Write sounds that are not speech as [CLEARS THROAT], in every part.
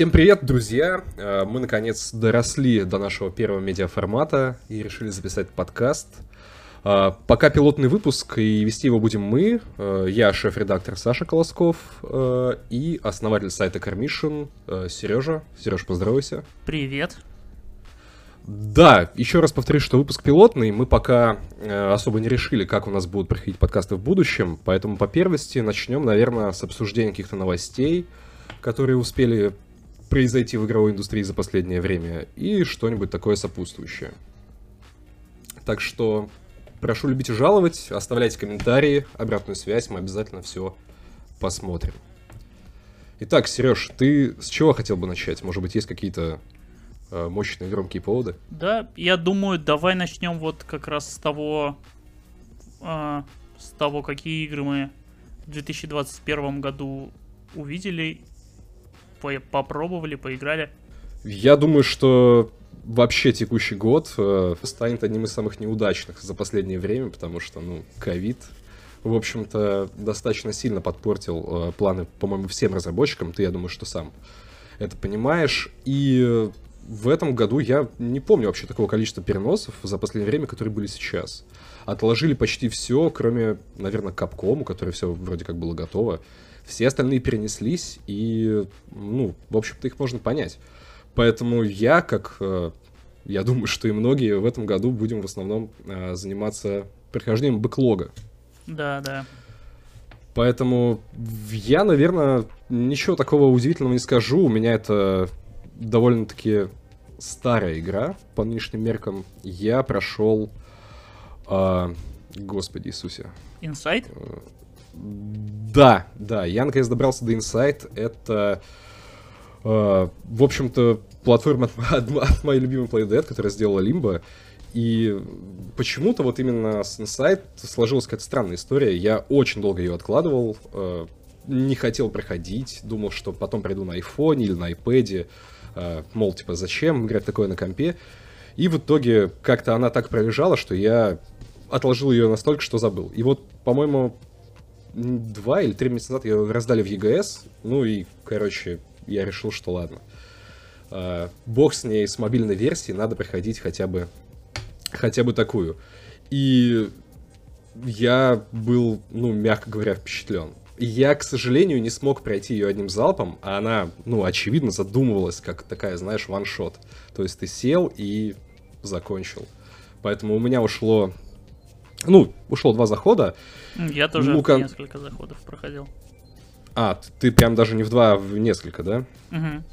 Всем привет, друзья! Э, мы, наконец, доросли до нашего первого медиаформата и решили записать подкаст. Э, пока пилотный выпуск, и вести его будем мы. Э, я шеф-редактор Саша Колосков и основатель сайта Carmission Сережа. Сереж, поздоровайся. Привет. Да, еще раз повторюсь, что выпуск пилотный. Мы пока особо не решили, как у нас будут проходить подкасты в будущем, поэтому по первости начнем, наверное, с обсуждения каких-то новостей, которые успели произойти в игровой индустрии за последнее время, и что-нибудь такое сопутствующее. Так что прошу любить и жаловать, оставляйте комментарии, обратную связь, мы обязательно все посмотрим. Итак, Сереж, ты с чего хотел бы начать? Может быть, есть какие-то э, мощные громкие поводы? Да, я думаю, давай начнем вот как раз с того, э, с того, какие игры мы в 2021 году увидели по попробовали, поиграли? Я думаю, что вообще текущий год э, станет одним из самых неудачных за последнее время, потому что, ну, ковид, в общем-то, достаточно сильно подпортил э, планы, по-моему, всем разработчикам. Ты, я думаю, что сам это понимаешь. И в этом году я не помню вообще такого количества переносов за последнее время, которые были сейчас. Отложили почти все, кроме, наверное, Capcom, у которой все вроде как было готово. Все остальные перенеслись, и, ну, в общем-то, их можно понять. Поэтому я, как э, я думаю, что и многие в этом году будем в основном э, заниматься прохождением бэклога. Да, да. Поэтому я, наверное, ничего такого удивительного не скажу. У меня это довольно-таки старая игра по нынешним меркам. Я прошел... Э, Господи Иисусе. Inside? Да, да, я наконец добрался до Insight. Это, э, в общем-то, платформа [LAUGHS] от, от моей любимой Playdead, которая сделала Limbo. И почему-то вот именно с Insight сложилась какая-то странная история. Я очень долго ее откладывал, э, не хотел проходить, думал, что потом пройду на iPhone или на iPad. Э, мол, типа, зачем играть такое на компе? И в итоге как-то она так пролежала, что я отложил ее настолько, что забыл. И вот, по-моему, два или три месяца назад ее раздали в ЕГС, ну и, короче, я решил, что ладно. А, бог с ней, с мобильной версией, надо проходить хотя бы, хотя бы такую. И я был, ну, мягко говоря, впечатлен. Я, к сожалению, не смог пройти ее одним залпом, а она, ну, очевидно, задумывалась как такая, знаешь, ваншот. То есть ты сел и закончил. Поэтому у меня ушло ну, ушло два захода. Я тоже Лука... несколько заходов проходил. А, ты прям даже не в два, а в несколько, да? Угу.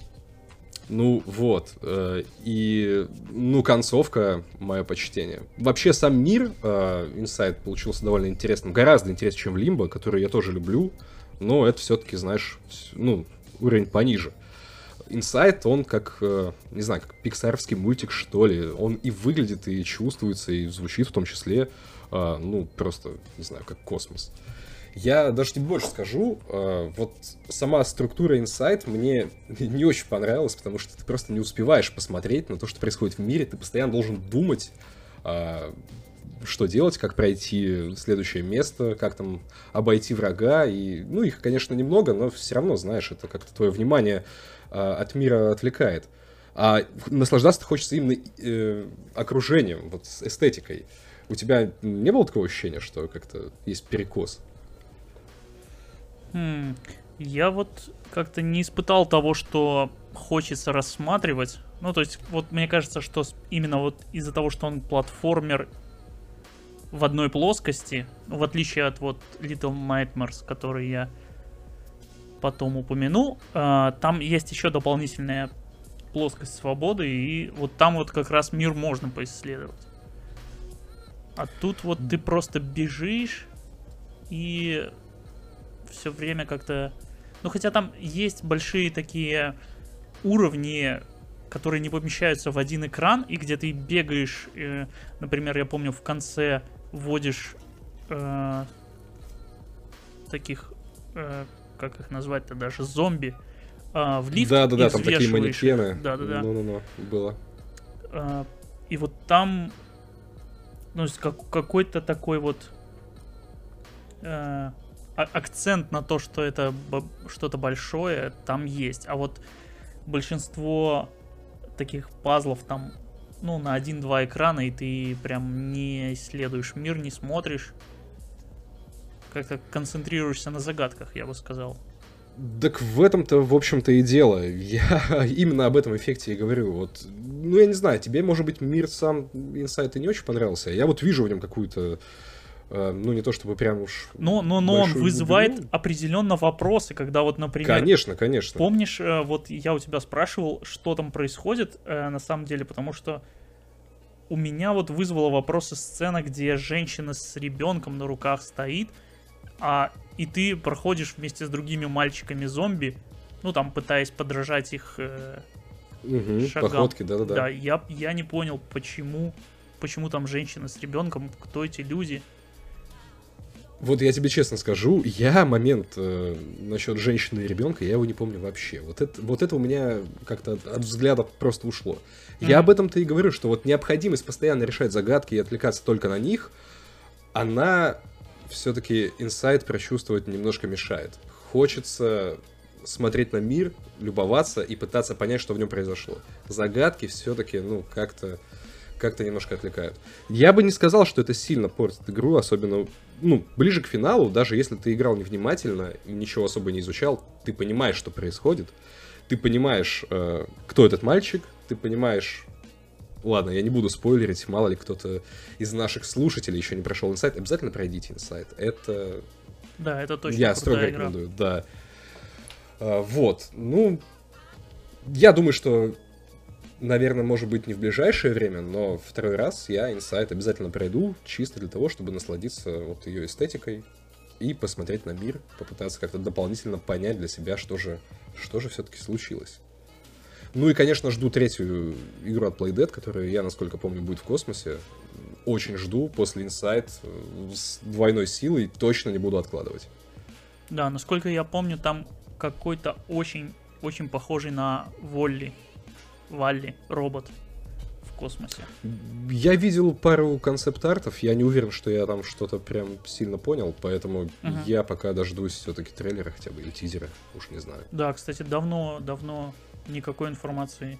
Ну вот, э, и, ну, концовка, мое почтение. Вообще сам мир э, Inside получился довольно интересным, гораздо интереснее, чем Limbo, который я тоже люблю, но это все-таки, знаешь, ну, уровень пониже. Inside, он как, э, не знаю, как пиксаровский мультик, что ли. Он и выглядит, и чувствуется, и звучит в том числе а, ну, просто, не знаю, как космос. Я даже тебе больше скажу, а, вот сама структура Insight мне [LAUGHS] не очень понравилась, потому что ты просто не успеваешь посмотреть на то, что происходит в мире, ты постоянно должен думать, а, что делать, как пройти следующее место, как там обойти врага, и, ну, их, конечно, немного, но все равно, знаешь, это как-то твое внимание от мира отвлекает. А наслаждаться хочется именно э, окружением, вот эстетикой. У тебя не было такого ощущения, что как-то есть перекос? Хм, я вот как-то не испытал того, что хочется рассматривать. Ну, то есть, вот мне кажется, что именно вот из-за того, что он платформер в одной плоскости, в отличие от вот Little Nightmares, который я потом упомяну, э, там есть еще дополнительная плоскость свободы, и вот там вот как раз мир можно поисследовать. А тут вот ты просто бежишь и все время как-то... Ну, хотя там есть большие такие уровни, которые не помещаются в один экран, и где ты бегаешь, э, например, я помню, в конце вводишь э, таких, э, как их назвать-то даже, зомби э, в лифт. Да-да-да, там такие манекены. Да-да-да. Ну-ну-ну, было. Э, и вот там ну, как, какой-то такой вот э, акцент на то, что это что-то большое, там есть. А вот большинство таких пазлов там, ну, на один-два экрана, и ты прям не исследуешь мир, не смотришь. Как-то концентрируешься на загадках, я бы сказал. Так в этом-то, в общем-то, и дело. Я [LAUGHS] именно об этом эффекте и говорю. Вот, ну, я не знаю, тебе, может быть, мир сам инсайт и не очень понравился. Я вот вижу в нем какую-то Э, ну, не то чтобы прям уж... Но, но, но он вызывает глубину. определенно вопросы, когда вот, например... Конечно, конечно. Помнишь, э, вот я у тебя спрашивал, что там происходит э, на самом деле, потому что у меня вот вызвало вопросы сцена, где женщина с ребенком на руках стоит, а и ты проходишь вместе с другими мальчиками зомби, ну там пытаясь подражать их э, угу, шагам. Походки, да-да-да. Да, я, я не понял, почему, почему там женщина с ребенком, кто эти люди. Вот я тебе честно скажу, я момент э, насчет женщины и ребенка, я его не помню вообще. Вот это, вот это у меня как-то от, от взгляда просто ушло. Mm-hmm. Я об этом-то и говорю, что вот необходимость постоянно решать загадки и отвлекаться только на них, она все-таки инсайт прочувствовать немножко мешает. Хочется смотреть на мир, любоваться и пытаться понять, что в нем произошло. Загадки все-таки, ну, как-то как-то немножко отвлекают. Я бы не сказал, что это сильно портит игру, особенно ну, ближе к финалу, даже если ты играл невнимательно и ничего особо не изучал, ты понимаешь, что происходит, ты понимаешь, э, кто этот мальчик, ты понимаешь... Ладно, я не буду спойлерить, мало ли кто-то из наших слушателей еще не прошел инсайт, обязательно пройдите инсайт. Это... Да, это точно Я строго игра. рекомендую, да. А, вот, ну, я думаю, что наверное, может быть, не в ближайшее время, но второй раз я инсайт обязательно пройду, чисто для того, чтобы насладиться вот ее эстетикой и посмотреть на мир, попытаться как-то дополнительно понять для себя, что же, что же все-таки случилось. Ну и, конечно, жду третью игру от Playdead, которая, я, насколько помню, будет в космосе. Очень жду после Inside э, с двойной силой, точно не буду откладывать. Да, насколько я помню, там какой-то очень, очень похожий на Волли Валли, робот в космосе. Я видел пару концепт-артов, я не уверен, что я там что-то прям сильно понял, поэтому угу. я пока дождусь все-таки трейлера хотя бы или тизера, уж не знаю. Да, кстати, давно, давно никакой информации.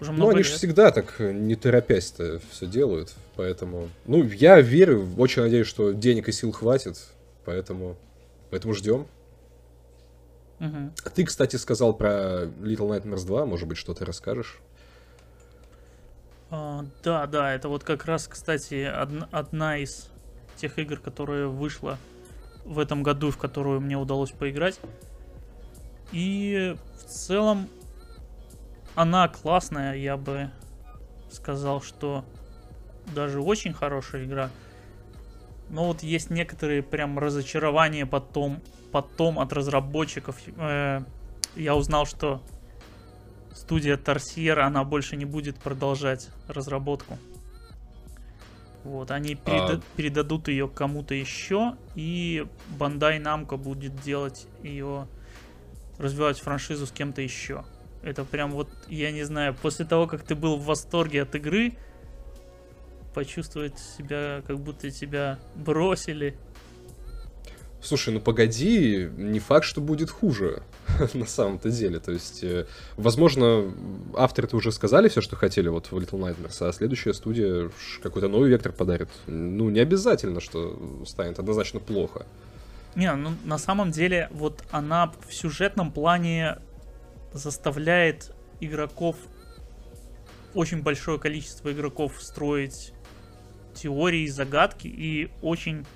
Уже много ну, они же всегда так, не торопясь-то все делают, поэтому... Ну, я верю, очень надеюсь, что денег и сил хватит, поэтому, поэтому ждем. Угу. Ты, кстати, сказал про Little Nightmares 2, может быть, что ты расскажешь? А, да, да, это вот как раз, кстати, одна, одна из тех игр, которая вышла в этом году, в которую мне удалось поиграть. И в целом она классная, я бы сказал, что даже очень хорошая игра. Но вот есть некоторые прям разочарования потом, потом от разработчиков. Э, я узнал, что студия Торсьер, она больше не будет продолжать разработку. Вот, они переда- а... передадут ее кому-то еще, и Bandai Namco будет делать ее, развивать франшизу с кем-то еще. Это прям вот, я не знаю, после того, как ты был в восторге от игры, почувствовать себя, как будто тебя бросили. Слушай, ну погоди, не факт, что будет хуже [LAUGHS] на самом-то деле. То есть, э, возможно, авторы-то уже сказали все, что хотели вот в Little Nightmares, а следующая студия какой-то новый вектор подарит. Ну, не обязательно, что станет однозначно плохо. Не, ну на самом деле, вот она в сюжетном плане заставляет игроков, очень большое количество игроков строить теории, загадки, и очень,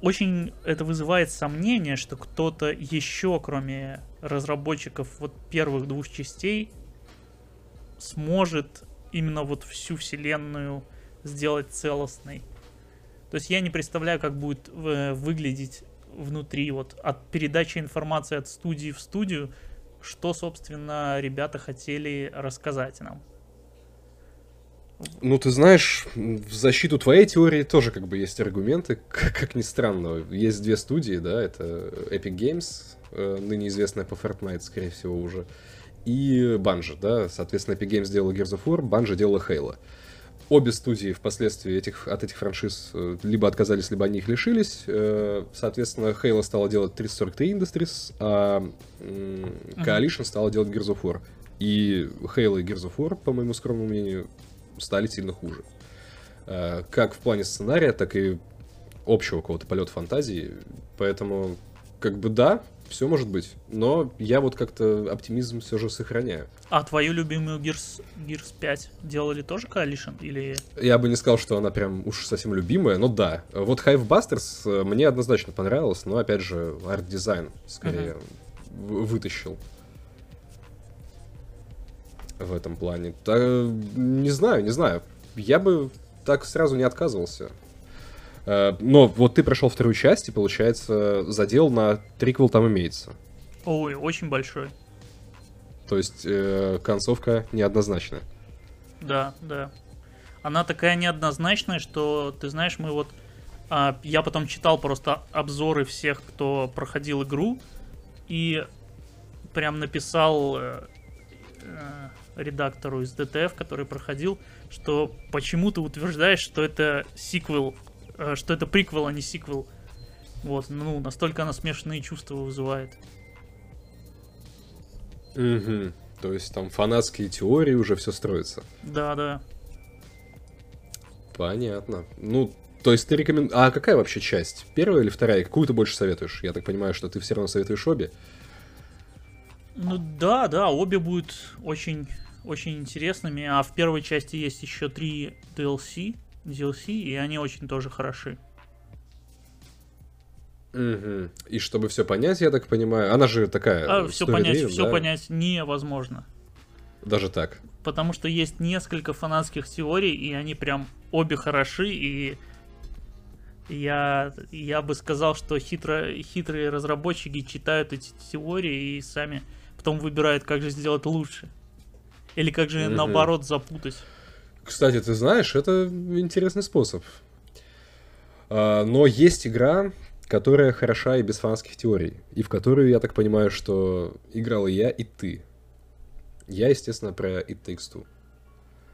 очень это вызывает сомнение, что кто-то еще, кроме разработчиков вот первых двух частей, сможет именно вот всю вселенную сделать целостной. То есть я не представляю, как будет э, выглядеть внутри вот от передачи информации от студии в студию, что, собственно, ребята хотели рассказать нам. Ну, ты знаешь, в защиту твоей теории тоже как бы есть аргументы, [LAUGHS] как, как ни странно. Есть две студии, да, это Epic Games, э, ныне известная по Fortnite, скорее всего, уже, и Bungie, да, соответственно, Epic Games делала Gears of War, Bungie делала Halo. Обе студии впоследствии этих, от этих франшиз э, либо отказались, либо они их лишились. Э, соответственно, Halo стала делать 343 Industries, а Coalition стала делать Gears of War. И Halo и Gears of War, по моему скромному мнению, стали сильно хуже. Э, как в плане сценария, так и общего какого-то полета фантазии. Поэтому, как бы да, все может быть. Но я вот как-то оптимизм все же сохраняю. А твою любимую Gears, Gears 5 делали тоже Coalition? Или... Я бы не сказал, что она прям уж совсем любимая, но да. Вот Hivebusters э, мне однозначно понравилось, но опять же арт-дизайн скорее uh-huh. вытащил в этом плане. Да, не знаю, не знаю. Я бы так сразу не отказывался. Э, но вот ты прошел вторую часть, и, получается, задел на триквел там имеется. Ой, очень большой. То есть э, концовка неоднозначная. Да, да. Она такая неоднозначная, что, ты знаешь, мы вот... А, я потом читал просто обзоры всех, кто проходил игру, и прям написал э, э, редактору из ДТФ, который проходил, что почему ты утверждаешь, что это сиквел что это приквел, а не сиквел. Вот, ну, настолько она смешанные чувства вызывает. Угу. То есть там фанатские теории уже все строится. Да, да. Понятно. Ну, то есть ты рекомендуешь... А какая вообще часть? Первая или вторая? Какую ты больше советуешь? Я так понимаю, что ты все равно советуешь обе. Ну да, да, обе будут очень, очень интересными. А в первой части есть еще три DLC. DLC, и они очень тоже хороши. Угу. И чтобы все понять, я так понимаю, она же такая. А, все понять, все понять невозможно. Даже так. Потому что есть несколько фанатских теорий, и они прям обе хороши, и я, я бы сказал, что хитро, хитрые разработчики читают эти теории и сами потом выбирают, как же сделать лучше. Или как же угу. наоборот запутать. Кстати, ты знаешь, это интересный способ. А, но есть игра, которая хороша и без фанских теорий, и в которую, я так понимаю, что играл и я, и ты. Я, естественно, про It Takes Two.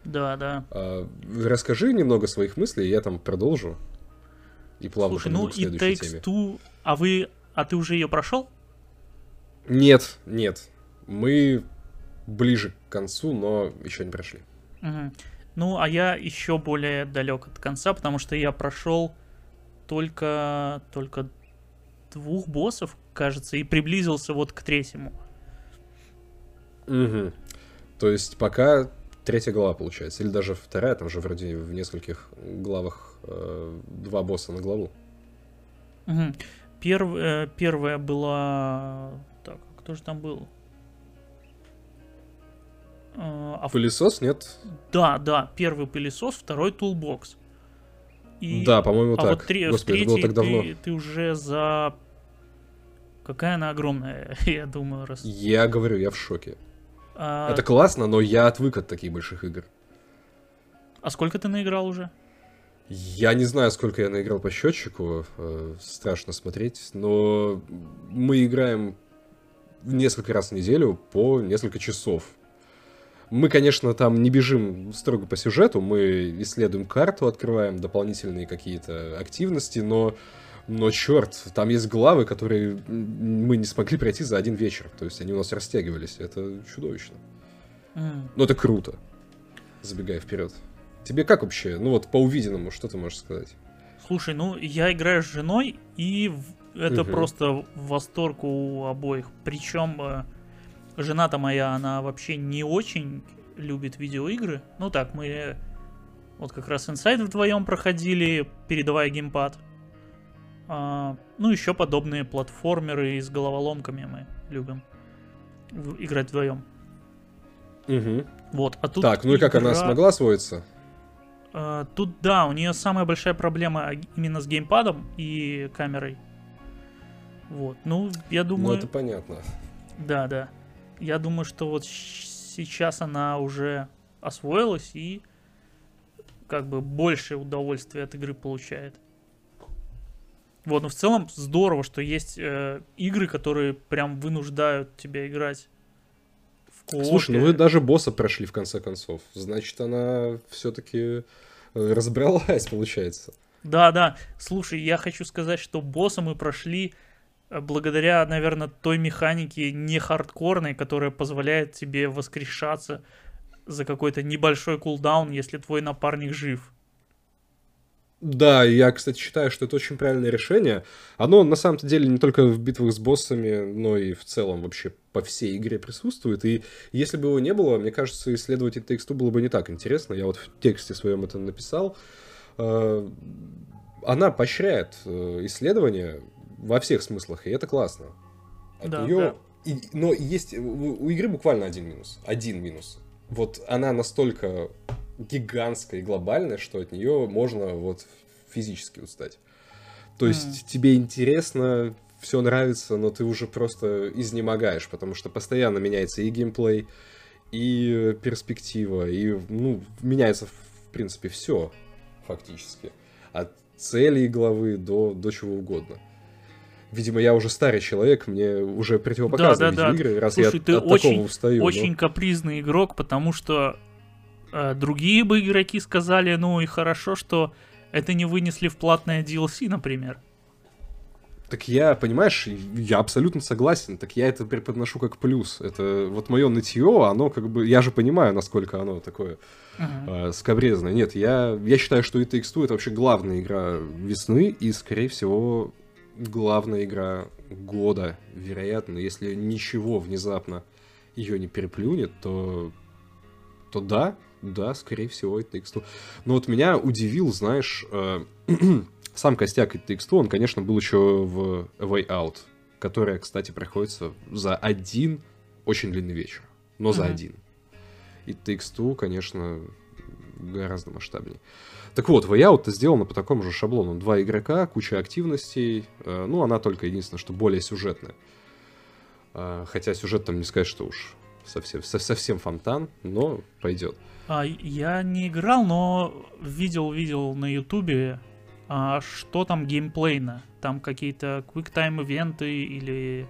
Да, да. А, расскажи немного своих мыслей, я там продолжу. И плавно Слушай, ну It Takes теме. Two, а вы, а ты уже ее прошел? Нет, нет. Мы ближе к концу, но еще не прошли. Угу. Ну, а я еще более далек от конца, потому что я прошел только, только двух боссов, кажется, и приблизился вот к третьему. Угу. То есть пока третья глава получается, или даже вторая, там же вроде в нескольких главах э, два босса на главу. Угу. Перв, э, первая была... Так, кто же там был? А пылесос нет? Да, да, первый пылесос, второй toolbox. И... Да, по-моему, а так. Вот три... Господи, это было так давно. Ты, ты уже за... Какая она огромная, [LAUGHS] я думаю, раз. Я говорю, я в шоке. А... Это классно, но я отвык от таких больших игр. А сколько ты наиграл уже? Я не знаю, сколько я наиграл по счетчику, э, страшно смотреть, но мы играем несколько раз в неделю по несколько часов. Мы, конечно, там не бежим строго по сюжету, мы исследуем карту, открываем дополнительные какие-то активности, но, но черт, там есть главы, которые мы не смогли пройти за один вечер. То есть они у нас растягивались. Это чудовищно. Mm. Но это круто. Забегая вперед. Тебе как вообще? Ну вот по увиденному, что ты можешь сказать? Слушай, ну я играю с женой, и это угу. просто восторг у обоих. Причем э, жена-то моя, она вообще не очень любит видеоигры. Ну так, мы вот как раз Inside вдвоем проходили, передавая геймпад. А, ну, еще подобные платформеры с головоломками мы любим играть вдвоем. Угу. Вот, а тут так, ну и как игра... она смогла освоиться? А, тут да, у нее самая большая проблема именно с геймпадом и камерой. Вот, ну, я ну, думаю... Ну, это понятно. Да, да я думаю, что вот сейчас она уже освоилась и как бы больше удовольствия от игры получает. Вот, но в целом здорово, что есть э, игры, которые прям вынуждают тебя играть в Слушай, ну вы даже босса прошли в конце концов. Значит, она все-таки разобралась, [LAUGHS] получается. Да, да. Слушай, я хочу сказать, что босса мы прошли э, благодаря, наверное, той механике не хардкорной, которая позволяет тебе воскрешаться за какой-то небольшой кулдаун, если твой напарник жив. Да, я, кстати, считаю, что это очень правильное решение. Оно на самом-то деле не только в битвах с боссами, но и в целом вообще по всей игре присутствует. И если бы его не было, мне кажется, исследовать это тексту было бы не так интересно. Я вот в тексте своем это написал. Э, она поощряет э, исследования во всех смыслах, и это классно. От да, нее... да. И, но есть у игры буквально один минус. Один минус. Вот она настолько гигантская и глобальная, что от нее можно вот физически устать. То есть mm. тебе интересно, все нравится, но ты уже просто изнемогаешь, потому что постоянно меняется и геймплей, и перспектива, и ну, меняется в принципе все фактически. От целей главы до, до чего угодно. Видимо, я уже старый человек, мне уже противопоказаны да, да, видеоигры, раз Слушай, я ты от очень, такого устаю. очень но... капризный игрок, потому что э, другие бы игроки сказали, ну и хорошо, что это не вынесли в платное DLC, например. Так я, понимаешь, я абсолютно согласен. Так я это преподношу как плюс. Это вот мое нытье, оно как бы... Я же понимаю, насколько оно такое uh-huh. э, скобрезное. Нет, я, я считаю, что Takes Two это вообще главная игра весны и, скорее всего, главная игра года, вероятно. Если ничего внезапно ее не переплюнет, то, то да, да, скорее всего, Takes Two. Но вот меня удивил, знаешь... Э, [CLEARS THROAT] сам костяк Takes Two, он, конечно, был еще в Way Out, которая, кстати, проходится за один очень длинный вечер, но за mm-hmm. один. It Takes Two, конечно, гораздо масштабнее. Так вот, Way Out сделана по такому же шаблону. Два игрока, куча активностей. Э, ну, она только единственное, что более сюжетная. Э, хотя сюжет там не сказать, что уж совсем, совсем фонтан, но пойдет. А, я не играл, но видел, видел на Ютубе а что там геймплейно? Там какие-то QuickTime ивенты или...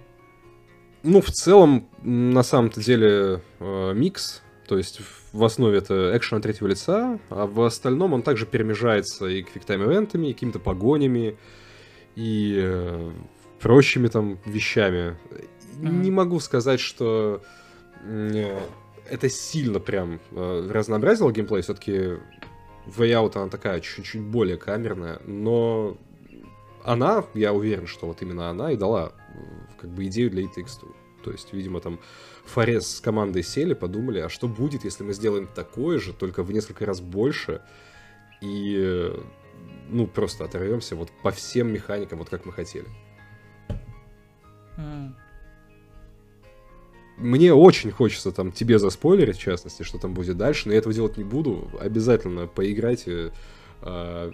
Ну, в целом, на самом-то деле, э, микс. То есть в основе это экшен от третьего лица, а в остальном он также перемежается и ивентами, и какими-то погонями, и э, прочими там вещами. Mm-hmm. Не могу сказать, что э, это сильно прям э, разнообразило геймплей. Все-таки Way Out она такая чуть-чуть более камерная, но она, я уверен, что вот именно она и дала как бы идею для It То есть, видимо, там Форес с командой сели, подумали, а что будет, если мы сделаем такое же, только в несколько раз больше, и, ну, просто оторвемся вот по всем механикам, вот как мы хотели. Mm мне очень хочется там тебе заспойлерить, в частности, что там будет дальше, но я этого делать не буду. Обязательно поиграйте. Э,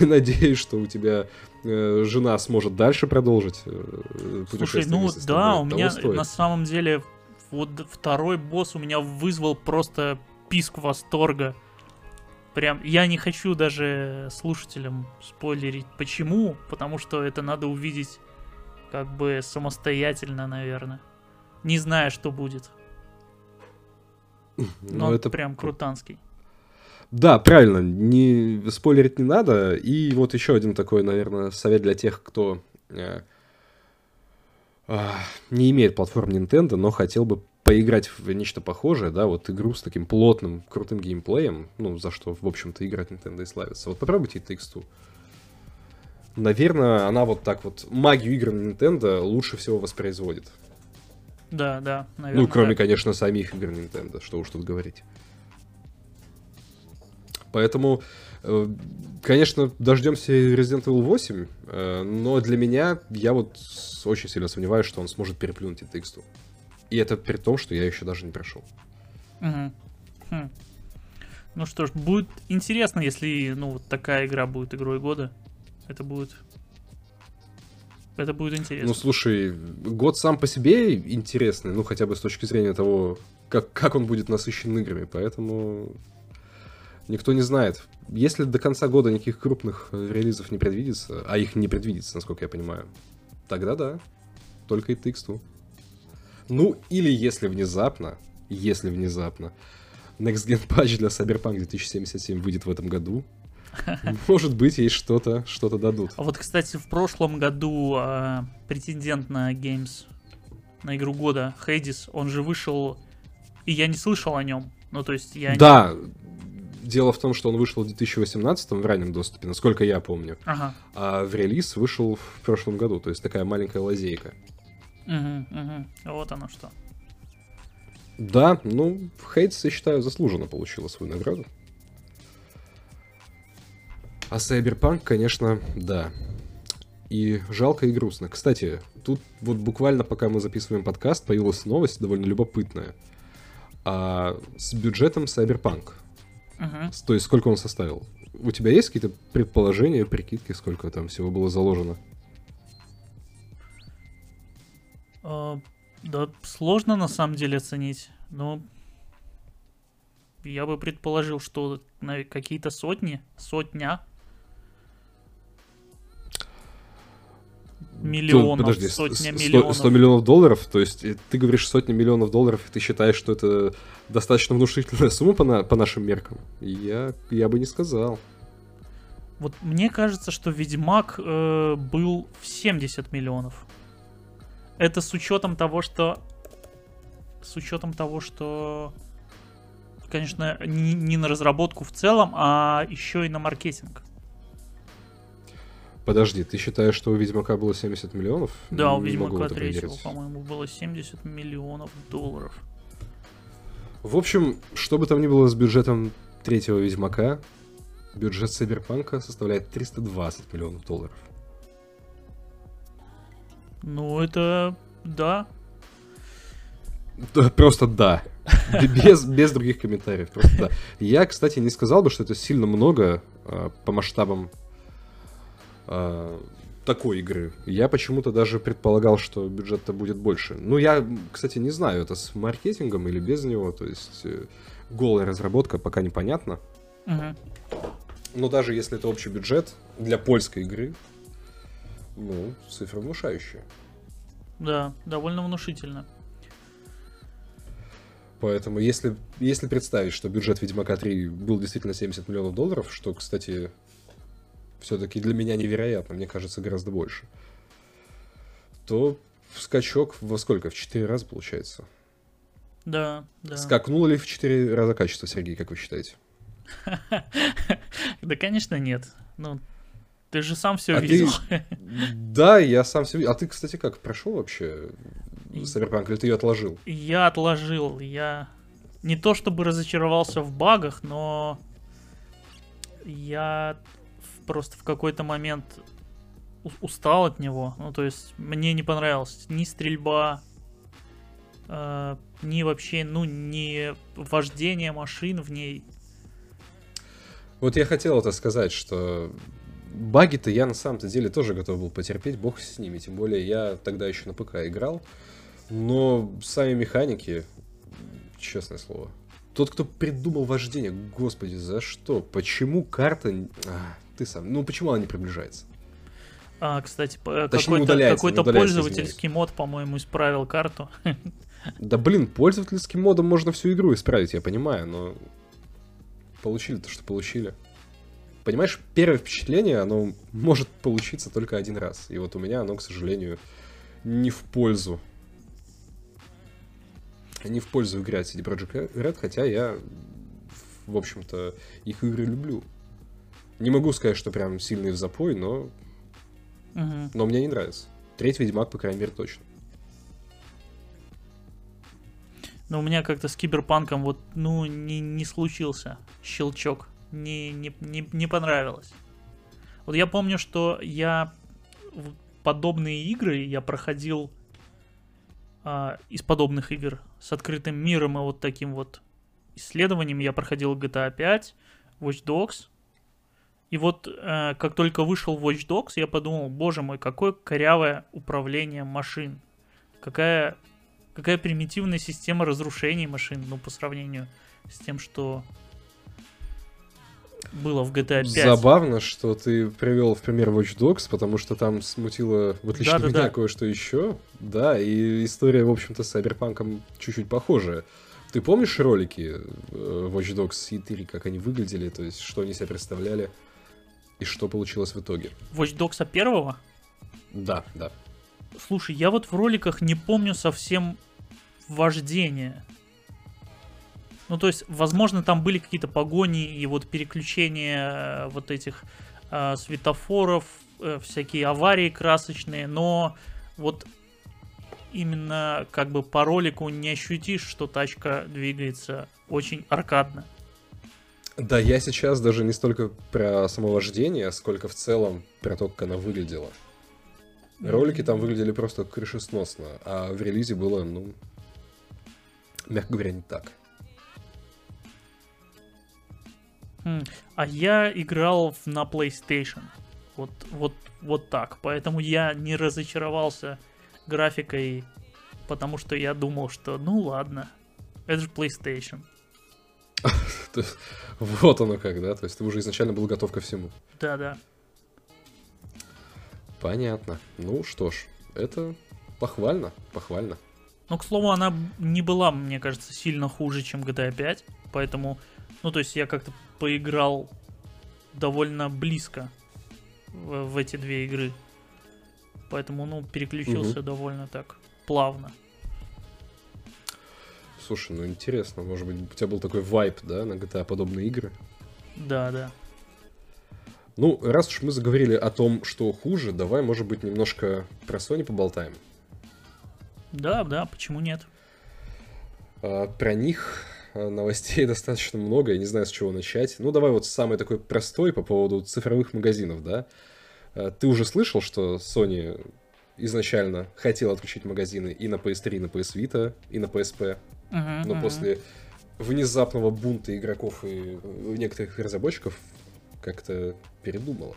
надеюсь, что у тебя э, жена сможет дальше продолжить э, Слушай, ну да, у меня на самом деле вот второй босс у меня вызвал просто писк восторга. Прям, я не хочу даже слушателям спойлерить, почему, потому что это надо увидеть как бы самостоятельно, наверное не зная, что будет. [LAUGHS] Но ну, это прям крутанский. Да, правильно, не спойлерить не надо. И вот еще один такой, наверное, совет для тех, кто э, не имеет платформ Nintendo, но хотел бы поиграть в нечто похожее, да, вот игру с таким плотным, крутым геймплеем, ну, за что, в общем-то, играть Nintendo и славится. Вот попробуйте It Takes Two. Наверное, она вот так вот магию игр на Nintendo лучше всего воспроизводит. Да, да, наверное. Ну, кроме, да. конечно, самих игр Nintendo, что уж тут говорить. Поэтому, конечно, дождемся Resident Evil 8, э, но для меня, я вот очень сильно сомневаюсь, что он сможет переплюнуть это X2. И это при том, что я еще даже не прошел. Угу. Хм. Ну что ж, будет интересно, если ну вот такая игра будет игрой года. Это будет это будет интересно. Ну, слушай, год сам по себе интересный, ну, хотя бы с точки зрения того, как, как он будет насыщен играми, поэтому никто не знает. Если до конца года никаких крупных релизов не предвидится, а их не предвидится, насколько я понимаю, тогда да, только и Takes Ну, или если внезапно если внезапно. Next Gen патч для Cyberpunk 2077 выйдет в этом году. [LAUGHS] Может быть, ей что-то что дадут. А вот, кстати, в прошлом году э, претендент на Games, на игру года, Хейдис, он же вышел, и я не слышал о нем. Ну, то есть я... Да, дело в том, что он вышел в 2018 в раннем доступе, насколько я помню. Ага. А в релиз вышел в прошлом году, то есть такая маленькая лазейка. Угу, угу. Вот оно что. Да, ну, Хейтс, я считаю, заслуженно получила свою награду. А Cyberpunk, конечно, да. И жалко и грустно. Кстати, тут вот буквально пока мы записываем подкаст, появилась новость довольно любопытная. А с бюджетом Cyberpunk. Угу. То есть сколько он составил? У тебя есть какие-то предположения, прикидки, сколько там всего было заложено? А, да, сложно на самом деле оценить, но я бы предположил, что какие-то сотни, сотня миллионов, подожди, сотня 100, миллионов. 100 миллионов долларов? То есть э, ты говоришь сотни миллионов долларов, и ты считаешь, что это достаточно внушительная сумма по, на, по нашим меркам? Я, я бы не сказал. Вот мне кажется, что Ведьмак э, был в 70 миллионов. Это с учетом того, что... С учетом того, что... Конечно, не, не на разработку в целом, а еще и на маркетинг. Подожди, ты считаешь, что у Ведьмака было 70 миллионов? Да, у Ведьмака третьего, по-моему, было 70 миллионов долларов. В общем, что бы там ни было с бюджетом третьего Ведьмака, бюджет Cyberpunk составляет 320 миллионов долларов. Ну, это... Да. Да, Просто да. Без, без других комментариев. Просто да. Я, кстати, не сказал бы, что это сильно много а, по масштабам такой игры. Я почему-то даже предполагал, что бюджет-то будет больше. Ну, я, кстати, не знаю, это с маркетингом или без него. То есть э, голая разработка пока непонятно. Мгм. Но даже если это общий бюджет для польской игры, ну, цифра внушающая. Да, довольно внушительно. Поэтому если, если представить, что бюджет Ведьмака 3 был действительно 70 миллионов долларов, что, кстати, все-таки для меня невероятно, мне кажется, гораздо больше, то скачок во сколько? В 4 раза получается. Да, да. Скакнуло ли в 4 раза качество, Сергей, как вы считаете? [LAUGHS] Да, конечно, нет. Ну, ты же сам все А видел. [LAUGHS] Да, я сам себе... А ты, кстати, как, прошел вообще Cyberpunk, или ты ее отложил? Я отложил, я не то чтобы разочаровался в багах, но я просто в какой-то момент устал от него. Ну, то есть мне не понравилась ни стрельба, э, ни вообще, ну, ни вождение машин в ней. Вот я хотел это сказать, что баги-то я на самом-то деле тоже готов был потерпеть, бог с ними. Тем более я тогда еще на ПК играл. Но сами механики, честное слово. Тот, кто придумал вождение, господи, за что? Почему карта... А, ты сам. Ну, почему она не приближается? А, кстати, Точнее, какой-то, удаляется, пользовательский мод, по-моему, исправил карту. [LAUGHS] Да блин, пользовательским модом можно всю игру исправить, я понимаю, но получили то, что получили. Понимаешь, первое впечатление, оно может получиться только один раз. И вот у меня оно, к сожалению, не в пользу. Не в пользу игры от CD Projekt Red, хотя я, в общем-то, их игры люблю. Не могу сказать, что прям сильный в запой, но, Мгм. но мне не нравится. Третий Ведьмак, по крайней мере, точно. Но у меня как-то с киберпанком вот, ну, не, не случился щелчок. Не, не, не, не понравилось. Вот я помню, что я подобные игры я проходил а, из подобных игр с открытым миром и вот таким вот исследованием. Я проходил GTA 5, Watch Dogs. И вот э, как только вышел Watch Dogs, я подумал, боже мой, какое корявое управление машин. Какая какая примитивная система разрушений машин, ну, по сравнению с тем, что было в GTA 5. Забавно, что ты привел в пример Watch Dogs, потому что там смутило, в отличие от Да-да-да. меня, кое-что еще. Да, и история, в общем-то, с Cyberpunk чуть-чуть похожая. Ты помнишь ролики э, Watch Dogs и 3, как они выглядели, то есть что они себя представляли и что получилось в итоге? Watch Dogs первого? Да, да. Слушай, я вот в роликах не помню совсем вождение. Ну, то есть, возможно, там были какие-то погони и вот переключения э, вот этих э, светофоров, э, всякие аварии красочные, но вот именно как бы по ролику не ощутишь, что тачка двигается очень аркадно. Да, я сейчас даже не столько про самовождение, сколько в целом про то, как она выглядела. Ролики там выглядели просто крышесносно, а в релизе было, ну, мягко говоря, не так. Хм, а я играл на PlayStation. Вот, вот, вот так. Поэтому я не разочаровался графикой, потому что я думал, что ну ладно, это же PlayStation. [LAUGHS] Вот оно как, да? То есть ты уже изначально был готов ко всему. Да-да. Понятно. Ну что ж, это похвально, похвально. Ну, к слову, она не была, мне кажется, сильно хуже, чем GTA 5, поэтому, ну, то есть я как-то поиграл довольно близко в, в эти две игры. Поэтому, ну, переключился угу. довольно так плавно. Слушай, ну интересно, может быть, у тебя был такой вайп, да, на GTA подобные игры? Да, да. Ну, раз уж мы заговорили о том, что хуже, давай, может быть, немножко про Sony поболтаем. Да, да, почему нет? А, про них а, новостей [LAUGHS] достаточно много, я не знаю, с чего начать. Ну, давай вот самый такой простой по поводу цифровых магазинов, да. А, ты уже слышал, что Sony изначально хотел отключить магазины и на PS3, и на PS Vita, и на PSP, uh-huh, но uh-huh. после внезапного бунта игроков и некоторых разработчиков как-то передумала.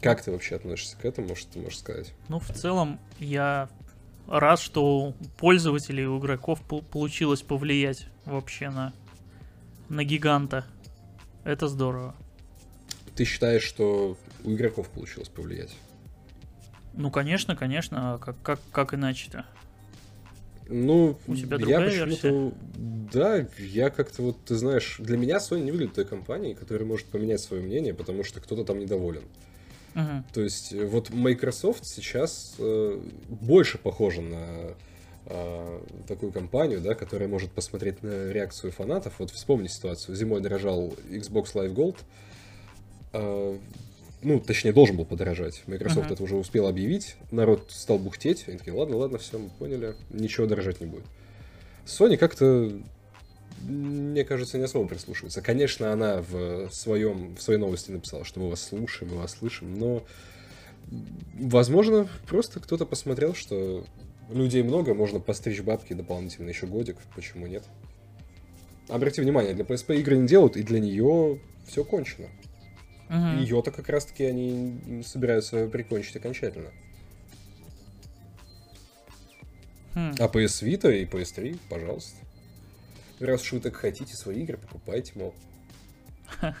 Как ты вообще относишься к этому, может, ты можешь сказать? Ну, в целом, я рад, что у пользователей, у игроков получилось повлиять вообще на, на гиганта. Это здорово. Ты считаешь, что у игроков получилось повлиять? Ну, конечно, конечно. А как, как, как иначе-то? Ну, у тебя другая я версия? Да, я как-то вот, ты знаешь, для меня Sony не выглядит той компанией, которая может поменять свое мнение, потому что кто-то там недоволен. Uh-huh. То есть вот Microsoft сейчас э, больше похожа на э, такую компанию, да, которая может посмотреть на реакцию фанатов. Вот вспомни ситуацию. Зимой дорожал Xbox Live Gold. Э, ну, точнее, должен был подорожать. Microsoft uh-huh. это уже успел объявить. Народ стал бухтеть. Они такие, ладно, ладно, все, мы поняли. Ничего дорожать не будет. Sony как-то мне кажется, не особо прислушивается. Конечно, она в, своем, в своей новости написала, что мы вас слушаем, мы вас слышим, но, возможно, просто кто-то посмотрел, что людей много, можно постричь бабки дополнительно еще годик, почему нет? Обрати внимание, для PSP игры не делают, и для нее все кончено. Угу. Ее-то как раз-таки они собираются прикончить окончательно. Хм. А PS Vita и PS3, пожалуйста. Раз уж вы так хотите свои игры, покупайте, мол. [LAUGHS]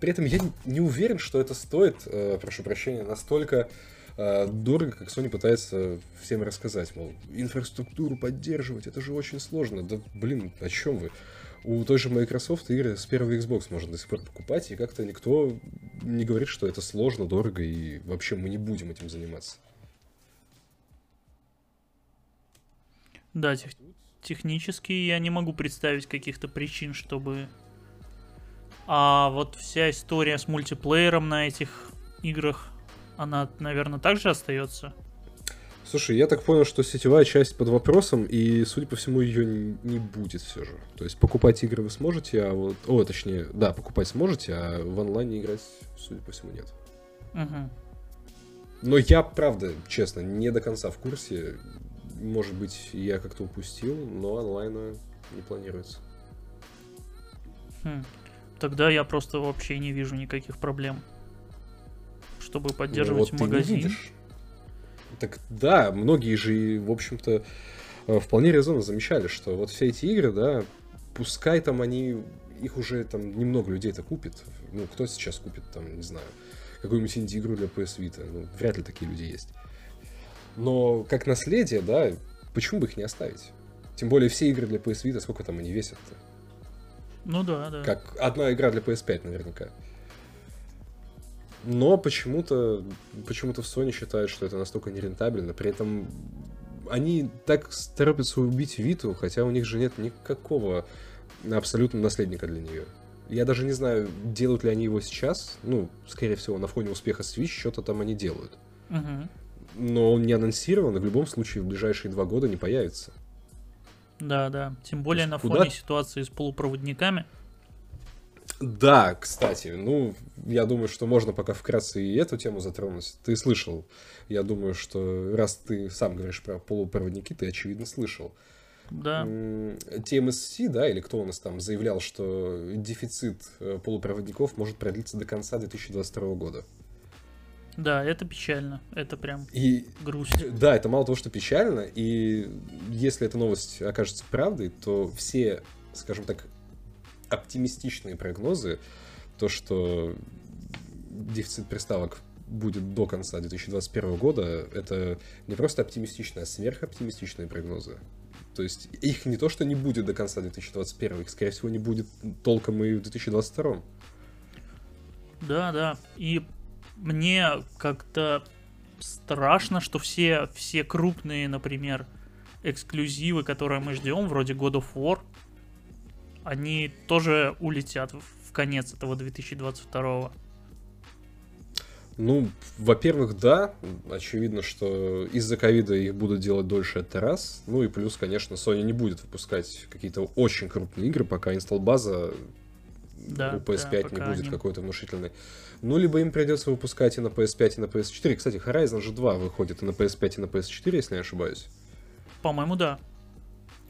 При этом я не уверен, что это стоит, э, прошу прощения, настолько э, дорого, как Sony пытается всем рассказать, мол, инфраструктуру поддерживать, это же очень сложно. Да, блин, о чем вы? У той же Microsoft игры с первого Xbox можно до сих пор покупать, и как-то никто не говорит, что это сложно, дорого, и вообще мы не будем этим заниматься. Да, тех, технически я не могу представить каких-то причин, чтобы... А вот вся история с мультиплеером на этих играх, она, наверное, также остается? Слушай, я так понял, что сетевая часть под вопросом, и, судя по всему, ее не будет все же. То есть покупать игры вы сможете, а вот... О, точнее, да, покупать сможете, а в онлайне играть, судя по всему, нет. Угу. Но я, правда, честно, не до конца в курсе может быть, я как-то упустил, но онлайна не планируется. Хм. Тогда я просто вообще не вижу никаких проблем, чтобы поддерживать ну, вот магазин. Так да, многие же, в общем-то, э, вполне резонно замечали, что вот все эти игры, да, пускай там они, их уже там немного людей-то купит. Ну, кто сейчас купит там, не знаю, какую-нибудь инди-игру для PS Vita? Ну, вряд ли такие люди есть. Но как наследие, да, почему бы их не оставить? Тем более все игры для PS Vita, сколько там они весят-то? Ну да, да. Как одна игра для PS5 наверняка. Но почему-то почему-то в Sony считают, что это настолько нерентабельно. При этом они так торопятся убить Виту, хотя у них же нет никакого абсолютно наследника для нее. Я даже не знаю, делают ли они его сейчас. Ну, скорее всего, на фоне успеха Switch что-то там они делают. Мгм. Но он не анонсирован, и в любом случае в ближайшие два года не появится. Да, да. Тем более на куда- фоне ситуации с полупроводниками. Да, кстати, ну, я думаю, что можно пока вкратце и эту тему затронуть. Ты слышал, я думаю, что раз ты сам говоришь про полупроводники, ты, очевидно, слышал. Да. TMSC, да, или кто у нас там, заявлял, что дефицит э, полупроводников может продлиться до конца 2022 года. Да, это печально. Это прям И грусть. да, это мало того, что печально, и если эта новость окажется правдой, то все, скажем так, оптимистичные прогнозы, то, что дефицит приставок будет до конца 2021 года, это не просто оптимистичные, а сверхоптимистичные прогнозы. То есть их не то, что не будет до конца 2021, их, скорее всего, не будет толком и в 2022. Да, да. И мне как-то страшно, что все, все крупные, например, эксклюзивы, которые мы ждем, вроде God of War, они тоже улетят в конец этого 2022. Ну, во-первых, да, очевидно, что из-за ковида их будут делать дольше, это раз. Ну и плюс, конечно, Sony не будет выпускать какие-то очень крупные игры, пока инсталл-база Да, у PS5 да, не будет они- какой-то внушительной. Ну, либо им придется выпускать и на PS5, и на PS4. Кстати, Horizon же 2 выходит и на PS5, и на PS4, если не ошибаюсь. По-моему, да.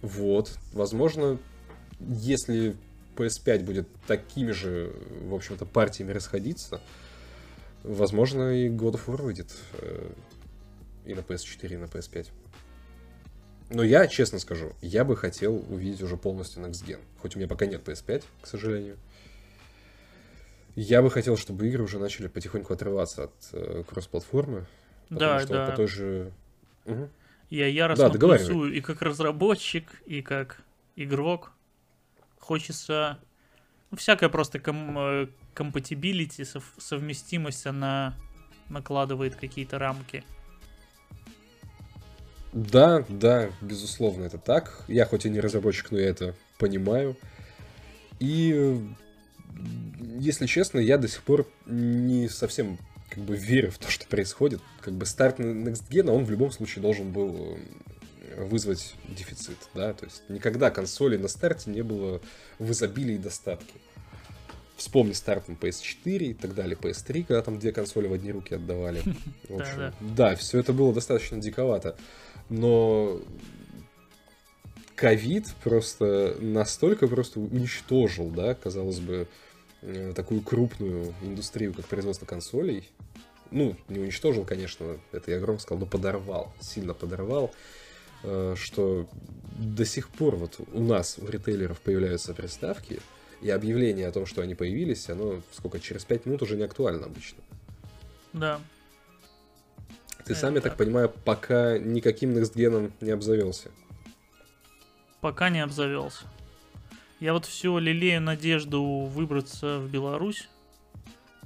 Вот, возможно, если PS5 будет такими же, в общем-то, партиями расходиться, возможно, и God of War выйдет э, и на PS4, и на PS5. Но я, честно скажу, я бы хотел увидеть уже полностью Next Gen. Хоть у меня пока нет PS5, к сожалению. Я бы хотел, чтобы игры уже начали потихоньку отрываться от э, кросс-платформы. Потому Да, что да. по той же... Мгм. Я яростно договаривай. плюсую и как разработчик, и как игрок. Хочется... Ну, всякая просто ком- э, compatibility, сов- совместимость, она накладывает какие-то рамки. Да, да, безусловно, это так. Я хоть и не разработчик, но я это понимаю. И, э, если честно, я до сих пор не совсем как бы верю в то, что происходит. Как бы старт Next Gen, он в любом случае должен был э, вызвать дефицит, да, то есть никогда консоли на старте не было в изобилии и достатке. Вспомни старт на PS4 и так далее, PS3, когда там две консоли в одни руки отдавали. [LAUGHS] В общем, да, все это было достаточно диковато. Но ковид просто настолько просто уничтожил, да, казалось бы, э, такую крупную индустрию, как производство консолей. Ну, не уничтожил, конечно, это я громко сказал, но подорвал, сильно подорвал, что до сих пор вот у нас, у ритейлеров появляются приставки, и объявление о том, что они появились, оно сколько, через 5 минут уже не актуально обычно. Да. Ты Это сам, я так так. понимаю, пока никаким некстгеном не обзавелся. Пока не обзавелся. Я вот все лелею надежду выбраться в Беларусь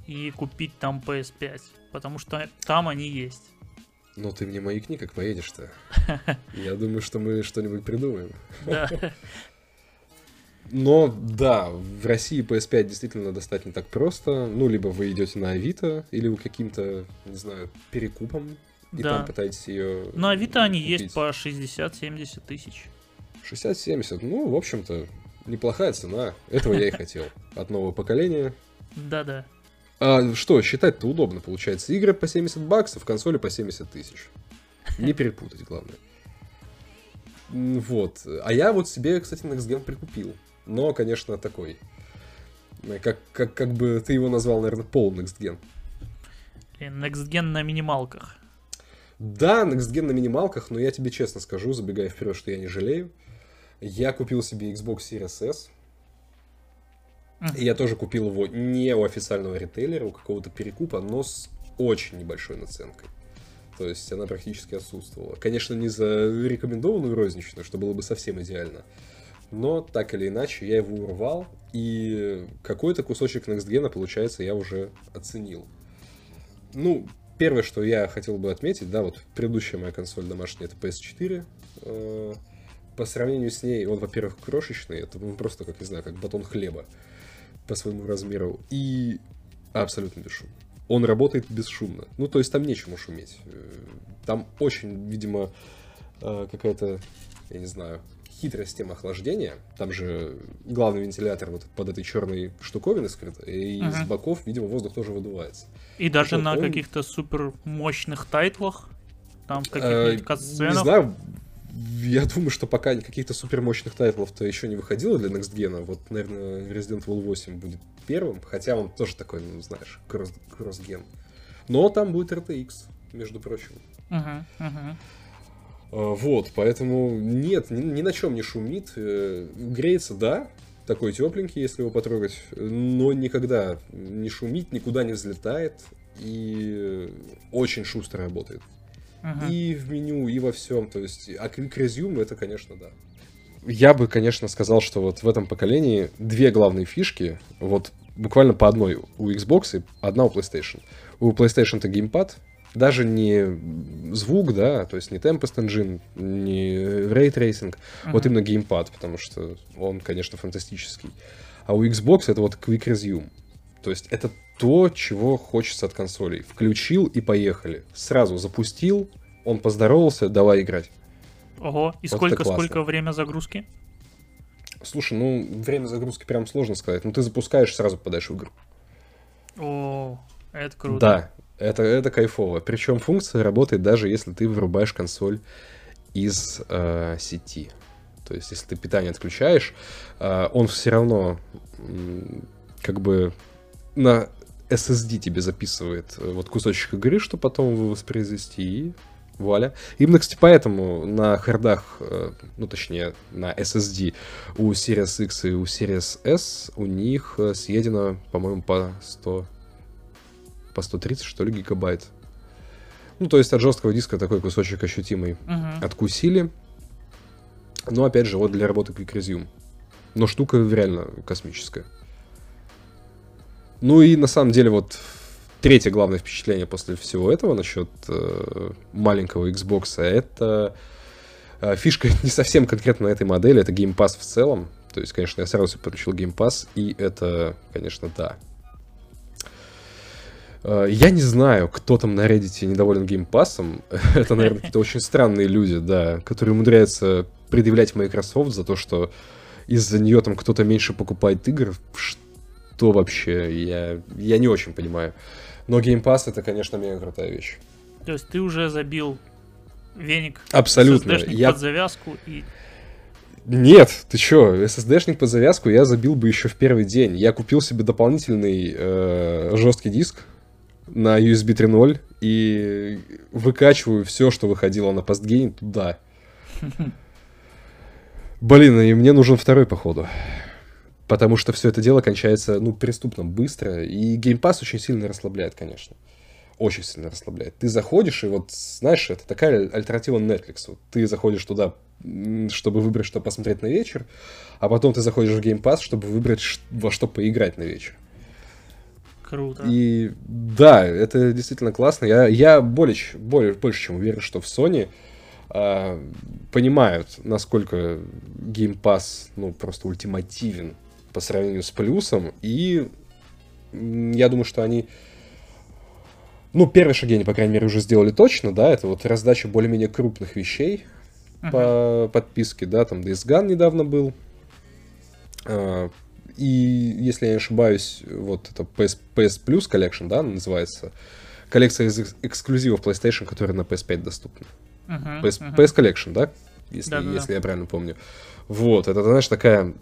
и купить там PS5. Потому что там они есть. Но ты мне маякни, как поедешь-то. [LAUGHS] Я думаю, что мы что-нибудь придумаем. Да. Но да, в России PS5 действительно достать не так просто. Ну, либо вы идете на Авито, или вы каким-то, не знаю, перекупом, и Да. там пытаетесь ее. На Авито они купить. есть по 60-70 тысяч. 60-70. Ну, в общем-то, неплохая цена. Этого я и хотел. От нового поколения. Да-да. А что, считать-то удобно, получается. Игры по 70 баксов, консоли по 70 тысяч. Не перепутать, главное. Вот. А я вот себе, кстати, Next Gen прикупил. Но, конечно, такой. Э, Как, как, как бы ты его назвал, наверное, пол Next Gen. Next Gen на минималках. Да, Next Gen на минималках, но я тебе честно скажу, забегая вперед, что я не жалею. Я купил себе Xbox Series S. Я тоже купил его не у официального ритейлера, у какого-то перекупа, но с очень небольшой наценкой. То есть она практически отсутствовала. Конечно, не за рекомендованную розничную, что было бы совсем идеально. Но так или иначе, я его урвал, и какой-то кусочек Next получается, я уже оценил. Ну, первое, что я хотел бы отметить, да, вот предыдущая моя консоль домашняя, это PS4. Э, по сравнению с ней, он, во-первых, крошечный, это ну, просто, как не знаю, как батон хлеба по своему размеру, и абсолютно бесшумно. Он работает бесшумно. Ну, то есть там нечему шуметь. Э, там очень, видимо, э, какая-то, я не знаю, хитрая система охлаждения. Там же главный вентилятор вот под этой черной штуковиной скрыт, и uh-huh. с боков, видимо, воздух тоже выдувается. И даже вот на он... каких-то супер мощных тайтлах, там в каких-нибудь э. Не знаю, я думаю, что пока каких-то супер мощных тайтлов-то еще не выходило для Next Gen. Вот, наверное, Resident Evil 8 будет первым, хотя он тоже такой, ну, знаешь, кросс- кросс-ген. Но там будет RTX, между прочим. Uh-huh, uh-huh. Вот, поэтому нет, ни, ни на чем не шумит. Э, греется, да, такой тепленький, если его потрогать, но никогда не шумит, никуда не взлетает и очень шустро работает. Uh-huh. И в меню, и во всем. То есть, а Quick Resume это, конечно, да. Я бы, конечно, сказал, что вот в этом поколении две главные фишки, вот буквально по одной у Xbox и одна у PlayStation. У PlayStation это геймпад, даже не звук, да, то есть не Tempest Engine, не Ray Tracing, uh-huh. вот именно геймпад, потому что он, конечно, фантастический. А у Xbox это вот Quick Resume. То есть это то, чего хочется от консолей. Включил и поехали. Сразу запустил, он поздоровался, давай играть. Ого, и вот сколько, сколько время загрузки? Слушай, ну, время загрузки прям сложно сказать. Ну, ты запускаешь, сразу попадаешь в игру. О, это круто. Да, это, это кайфово. Причем функция работает даже если ты вырубаешь консоль из э, сети. То есть, если ты питание отключаешь, э, он все равно э, как бы на SSD тебе записывает э, вот кусочек игры, что потом его воспроизвести, и вуаля. Именно, кстати, поэтому на хардах, э, ну, точнее, на SSD у Series X и у Series S у них э, съедено, по-моему, по 100 по 130, что ли, гигабайт. Ну, то есть от жесткого диска такой кусочек ощутимый uh-huh. откусили. Но, опять же, вот для работы Quick Resume. Но штука реально космическая. Ну и на самом деле вот третье главное впечатление после всего этого насчет э, маленького Xbox, это э, фишка [LAUGHS] не совсем конкретно этой модели, это Game Pass в целом. То есть, конечно, я сразу подключил Game Pass, и это, конечно, да. Э, я не знаю, кто там на Reddit недоволен геймпасом. [LAUGHS] Это, наверное, какие-то очень странные люди, да, которые умудряются предъявлять Microsoft за то, что из-за нее там кто-то меньше покупает игр что вообще, я, я не очень понимаю. Но Game Pass это, конечно, мега крутая вещь. То есть ты уже забил веник Абсолютно. я... под завязку и... Нет, ты чё, SSD-шник под завязку я забил бы еще в первый день. Я купил себе дополнительный э, жесткий диск на USB 3.0 и выкачиваю все, что выходило на постгейм туда. [LAUGHS] Блин, и мне нужен второй, походу. Потому что все это дело кончается, ну, преступно быстро. И Game Pass очень сильно расслабляет, конечно. Очень сильно расслабляет. Ты заходишь, и вот, знаешь, это такая альтернатива Netflix. Ты заходишь туда, чтобы выбрать, что посмотреть на вечер, а потом ты заходишь в Game Pass, чтобы выбрать, во что поиграть на вечер. Круто. И да, это действительно классно. Я, я более, более, больше чем уверен, что в Sony э, понимают, насколько Game Pass, ну, просто ультимативен по сравнению с плюсом. И я думаю, что они... Ну, первые шаги они, по крайней мере, уже сделали точно, да, это вот раздача более-менее крупных вещей uh-huh. по подписке, да, там Days Gone недавно был. А, и, если я не ошибаюсь, вот это PS, PS Plus Collection, да, называется, коллекция из эксклюзивов PlayStation, которая на PS5 доступна. Uh-huh, PS, uh-huh. PS Collection, да? Если, если я правильно помню. Вот, это, знаешь, такая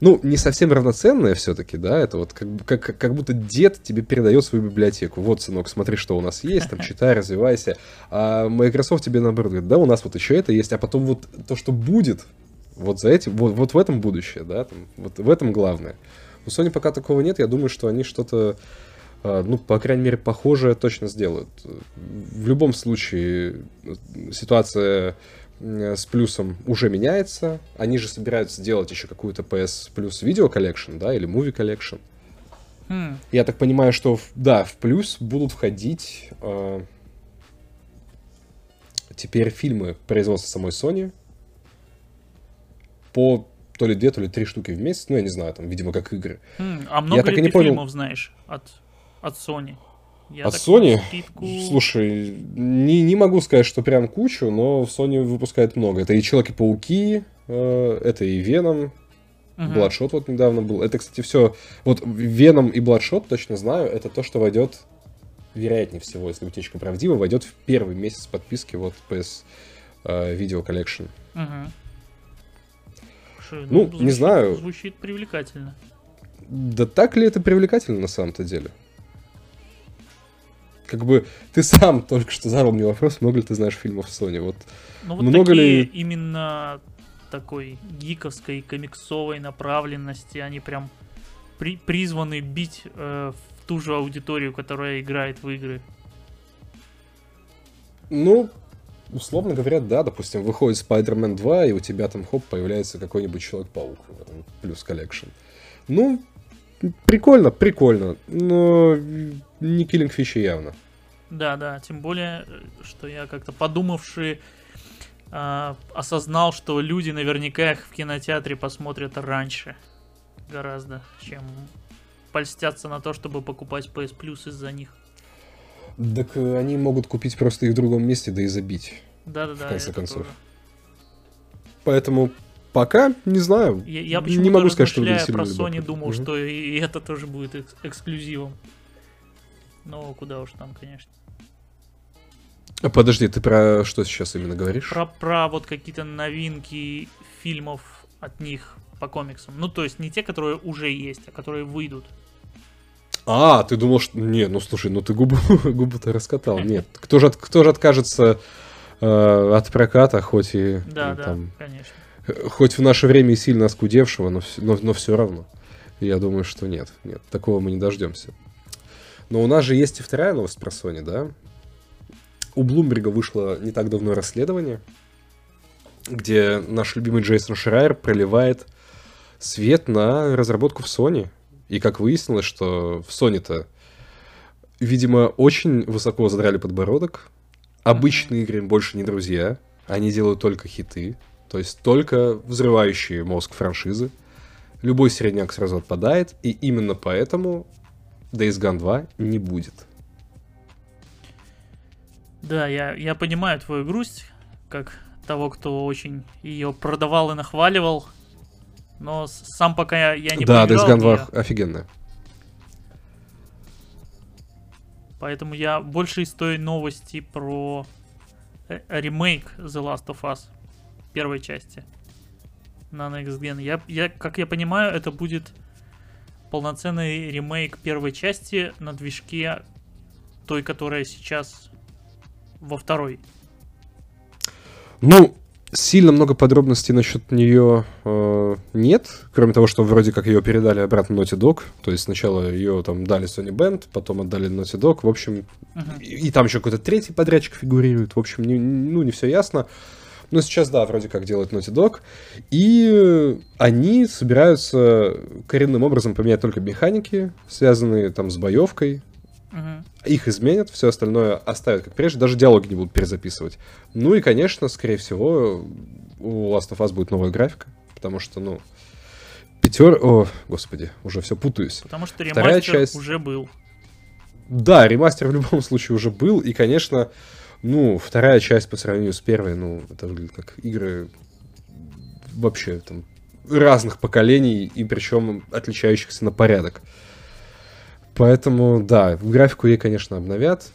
ну, не совсем равноценное все-таки, да, это вот как, как, как будто дед тебе передает свою библиотеку. Вот, сынок, смотри, что у нас есть, там, [LAUGHS] читай, развивайся. А Microsoft тебе, наоборот, говорит, да, у нас вот еще это есть, а потом вот то, что будет, вот за этим, вот, вот в этом будущее, да, там, вот в этом главное. У Sony пока такого нет, я думаю, что они что-то э, ну, по крайней мере, похожее точно сделают. В любом случае, ситуация с плюсом уже меняется. Они же собираются делать еще какую-то PS Plus Video Collection, да, или Movie Collection. Хм. Я так понимаю, что, в- да, в плюс будут входить э, теперь фильмы производства самой Sony по то ли две, то ли три штуки в месяц. Ну, я не знаю, там, видимо, как игры. Хм, А много так ли и не ты понял. фильмов знаешь от, от Sony? Я так Sony? навскидку- Слушай, не, не могу сказать, что прям кучу, но Sony выпускает много. Это и Человеки-пауки, э, это и Веном, Мгм. Бладшот вот недавно был. Это, кстати, все... Вот Веном и Бладшот, точно знаю, это то, что войдет, вероятнее всего, если утечка правдива, войдет в первый месяц подписки вот PS э, Video Collection. Мгм. Слушай, Ну, не звучит- знаю. Звучит привлекательно. Да так ли это привлекательно на самом-то деле? Как бы ты сам [LAUGHS] только что задал мне вопрос, много ли ты знаешь фильмов Sony. Вот Ну вот Много такие ли- именно такой гиковской, комиксовой направленности, они прям при- призваны бить э, в ту же аудиторию, которая играет в игры. Ну, условно говоря, да, допустим, выходит Spider-Man 2, и у тебя там, хоп, появляется какой-нибудь Человек-паук Plus Collection. Ну, прикольно, прикольно, но не killing фичи явно. Да, да, тем более, э, что я как-то подумавши а, осознал, что люди наверняка их в кинотеатре посмотрят раньше гораздо, чем польстятся на то, чтобы покупать PS Plus из-за них. Так э, они могут купить просто их в другом месте, да и забить. Да-да-да. В конце концов. тоже. Поэтому пока не знаю. Я, я не могу сказать, что сильно про Sony, думал, Мгм. что и, это тоже будет экс- эксклюзивом. Но куда уж там, конечно. А, Подожди, ты про что сейчас именно говоришь? Про, про вот какие-то новинки фильмов от них по комиксам. Ну, то есть не те, которые уже есть, а которые выйдут. А, ты думал, что... Не, ну слушай, ну ты губу, [LAUGHS] губу-то раскатал. Нет, [LAUGHS] кто же, кто же откажется э, от проката, хоть и Да, ну, да, там, конечно. э, хоть в наше время и сильно оскудевшего, но, но, но все равно. Я думаю, что нет, нет, такого мы не дождемся. Но у нас же есть и вторая новость про Sony, да? У Блумберга вышло не так давно расследование, где наш любимый Джейсон Шрайер проливает свет на разработку в Sony. И как выяснилось, что в Sony-то, видимо, очень высоко задрали подбородок. Обычные игры им больше не друзья. Они делают только хиты. То есть только взрывающие мозг франшизы. Любой середняк сразу отпадает. И именно поэтому Days Gone 2 не будет. Да, я, я понимаю твою грусть, как того, кто очень ее продавал и нахваливал. Но сам пока я, я не да, Days Gone в 2 неё, офигенная. поэтому я больше из той новости про э, ремейк The Last of Us первой части на Next Gen. Я, я, как я понимаю, это будет полноценный ремейк первой части на движке той, которая сейчас во второй. Ну, сильно много подробностей насчет нее э, нет, кроме того, что вроде как ее передали обратно Naughty Dog. То есть сначала ее там дали Sony Band, потом отдали Naughty Dog. В общем, Мгм. и, и там еще какой-то третий подрядчик фигурирует. В общем, не, ну, не все ясно. Но сейчас, да, вроде как делает Naughty Dog. И они собираются коренным образом поменять только механики, связанные там с боевкой. Мгм. Их изменят, все остальное оставят как прежде, даже диалоги не будут перезаписывать. Ну и, конечно, скорее всего, у Last of Us будет новая графика, потому что, ну, пятер... О, господи, уже все путаюсь. Потому что Вторая ремастер часть- уже был. Да, ремастер в любом [LAUGHS] случае уже был, и, конечно, ну, вторая часть по сравнению с первой, ну, это выглядит как игры вообще там разных поколений, и причем отличающихся на порядок. Поэтому, да, графику ей, конечно, обновят.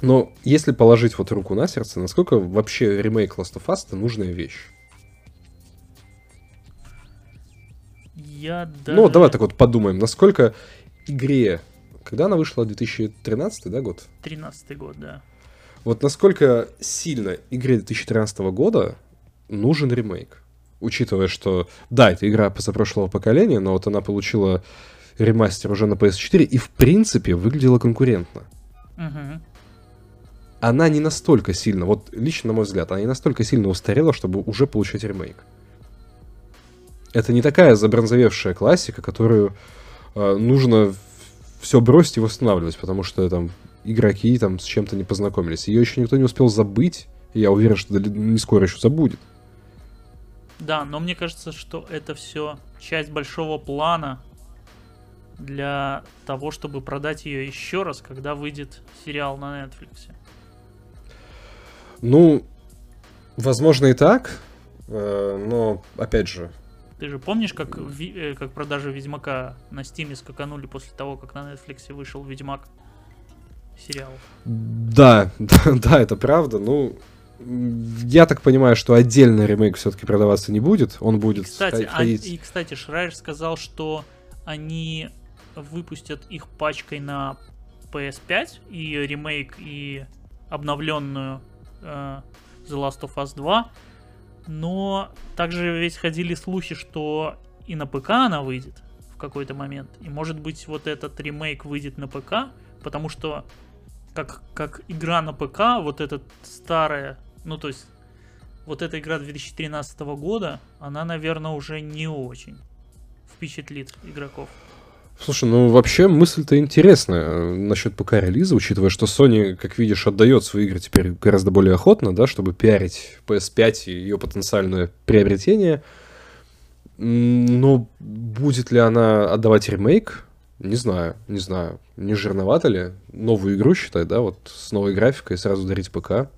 Но если положить вот руку на сердце, насколько вообще ремейк Last of Us это нужная вещь? Я даже... Ну, давай так вот подумаем, насколько игре, когда она вышла, 2013, да, год? 13 год, да. Вот насколько сильно игре 2013 года нужен ремейк? Учитывая, что, да, это игра позапрошлого поколения, но вот она получила ремастер уже на PS4 и, в принципе, выглядела конкурентно. Мгм. Она не настолько сильно, вот лично на мой взгляд, она не настолько сильно устарела, чтобы уже получать ремейк. Это не такая забронзовевшая классика, которую э, нужно все бросить и восстанавливать, потому что там игроки там с чем-то не познакомились. Ее еще никто не успел забыть, и я уверен, что не скоро еще забудет. Да, но мне кажется, что это все часть большого плана для того, чтобы продать ее еще раз, когда выйдет сериал на Netflix. Ну, возможно и так, э, но, опять же, Ты же помнишь, как, э, как продажи Ведьмака на Стиме скаканули после того, как на Netflix вышел Ведьмак сериал? да, [LAUGHS] да, да, это правда, ну... Я так понимаю, что отдельно ремейк все-таки продаваться не будет. Он будет кстати, а- ходить. и, кстати, Шрайер сказал, что они выпустят их пачкой на PS5 и ремейк, и обновленную э, The Last of Us 2. Но также ведь ходили слухи, что и на ПК она выйдет в какой-то момент. И может быть вот этот ремейк выйдет на ПК, потому что как, как игра на ПК, вот эта старая, ну то есть вот эта игра 2013 года, она, наверное, уже не очень впечатлит игроков. Слушай, ну вообще мысль-то интересная э, насчет ПК-релиза, учитывая, что Sony, как видишь, отдает свои игры теперь гораздо более охотно, да, чтобы пиарить PS5 и ее потенциальное приобретение. Но будет ли она отдавать ремейк? Не знаю, не знаю. Не жирновато ли? Новую игру, считай, да, вот с новой графикой сразу дарить ПК.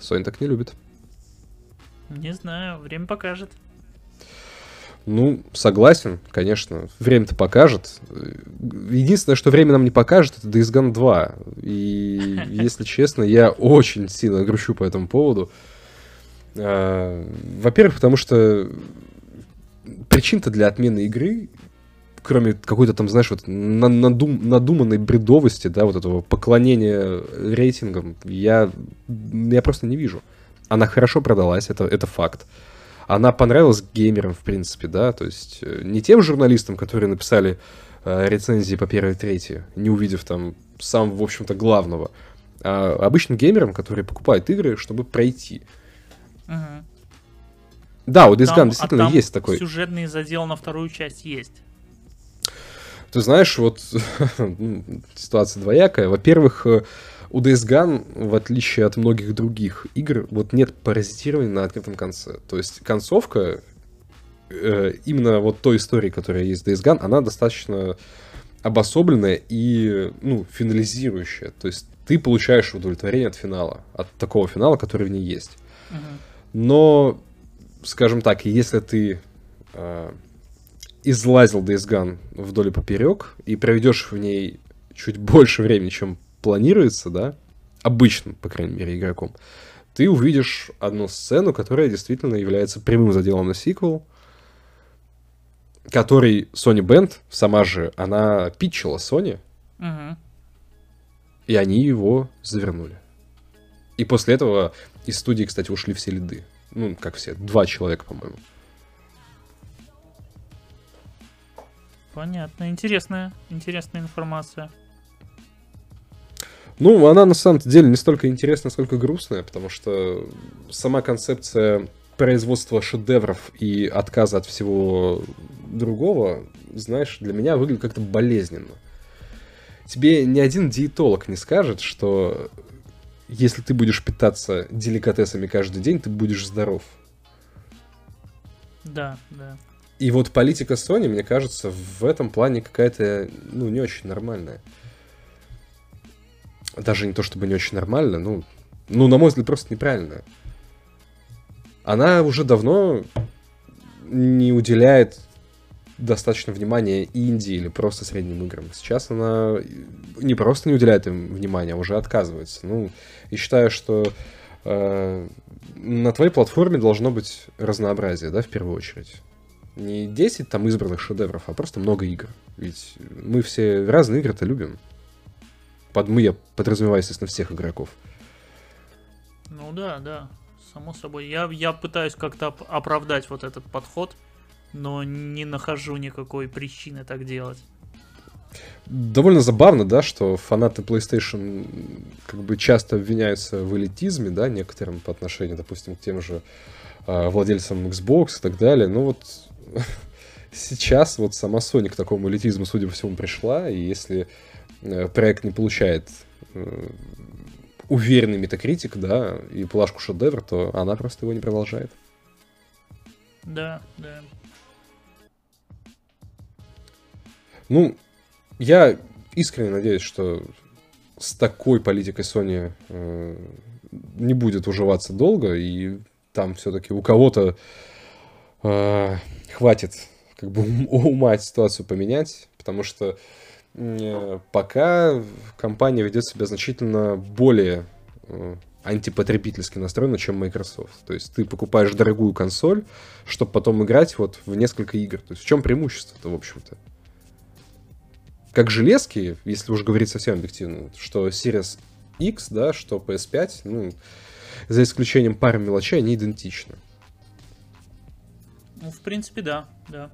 Sony так не любит. Не знаю, время покажет. Ну, согласен, конечно. Время-то покажет. Единственное, что время нам не покажет, это Days Gone 2. И, [LAUGHS] если честно, я очень сильно грущу по этому поводу. А, Во-первых, потому что причин-то для отмены игры, кроме какой-то там, знаешь, вот на- надум- надуманной бредовости, да, вот этого поклонения рейтингам, я, я просто не вижу. Она хорошо продалась, это, это факт. Она понравилась геймерам, в принципе, да, то есть э, не тем журналистам, которые написали э, рецензии по первой и третьей, не увидев там сам, в общем-то, главного, а обычным геймерам, которые покупают игры, чтобы пройти. Мгм. Да, у Days Gone а действительно там есть такой. Сюжетный задел на вторую часть есть. Ты знаешь, вот [LAUGHS] ну, ситуация двоякая. Во-первых, э, у Days Gone, в отличие от многих других игр, вот нет паразитирования на открытом конце. То есть концовка э, именно вот той истории, которая есть в Days Gone, она достаточно обособленная и, ну, финализирующая. То есть ты получаешь удовлетворение от финала, от такого финала, который в ней есть. Мгм. Но, скажем так, если ты э, излазил Days Gone вдоль и поперек и проведешь в ней чуть больше времени, чем планируется, да, обычным, по крайней мере, игроком, ты увидишь одну сцену, которая действительно является прямым заделом на сиквел, который Sony Band, сама же, она питчила Sony, Мгм. и они его завернули. И после этого из студии, кстати, ушли все лиды. Ну, как все, два человека, по-моему. Понятно. Интересная, интересная информация. Ну, она на самом деле не столько интересная, сколько грустная, потому что сама концепция производства шедевров и отказа от всего другого, знаешь, для меня выглядит как-то болезненно. Тебе ни один диетолог не скажет, что если ты будешь питаться деликатесами каждый день, ты будешь здоров. Да, да. И вот политика Sony, мне кажется, в этом плане какая-то, ну, не очень нормальная. Даже не то чтобы не очень нормальная, ну, ну, на мой взгляд, просто неправильная. Она уже давно не уделяет достаточно внимания инди или просто средним играм. Сейчас она не просто не уделяет им внимания, а уже отказывается. Ну, и считаю, что э, на твоей платформе должно быть разнообразие, да, в первую очередь. Не 10 там избранных шедевров, а просто много игр. Ведь мы все разные игры-то любим. Под мы я подразумеваю, естественно, всех игроков. Ну да, да. Само собой. Я, я пытаюсь как-то оп- оправдать вот этот подход. но не нахожу никакой причины так делать. Довольно забавно, да, что фанаты PlayStation как бы часто обвиняются в элитизме, да, некоторым по отношению, допустим, к тем же э, владельцам Xbox и так далее. Ну вот сейчас вот сама Sony к такому элитизму, судя по всему, пришла, и если э, проект не получает э, уверенный метакритик, да, и плашку шедевр, то она просто его не продолжает. Да, да. Ну, я искренне надеюсь, что с такой политикой Sony э, не будет уживаться долго, и там все-таки у кого-то э, хватит как бы [LAUGHS] ума ситуацию поменять, потому что э, пока компания ведет себя значительно более э, антипотребительски настроена, чем Microsoft. То есть ты покупаешь дорогую консоль, чтобы потом играть вот в несколько игр. То есть в чем преимущество-то, в общем-то? как железки, если уж говорить совсем объективно, что Series X, да, что PS5, ну, за исключением пары мелочей, они идентичны. Ну, в принципе, да, да.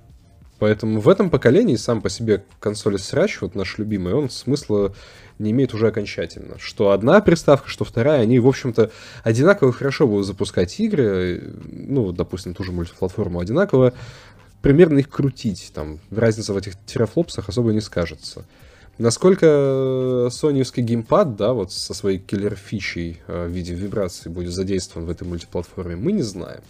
Поэтому в этом поколении сам по себе консоль срач, вот наш любимый, он смысла не имеет уже окончательно. Что одна приставка, что вторая, они, в общем-то, одинаково хорошо будут запускать игры, ну, допустим, ту же мультиплатформу одинаково примерно их крутить. Там разница в этих терафлопсах особо не скажется. Насколько соневский геймпад, да, вот со своей киллер-фичей э, в виде вибрации будет задействован в этой мультиплатформе, мы не знаем.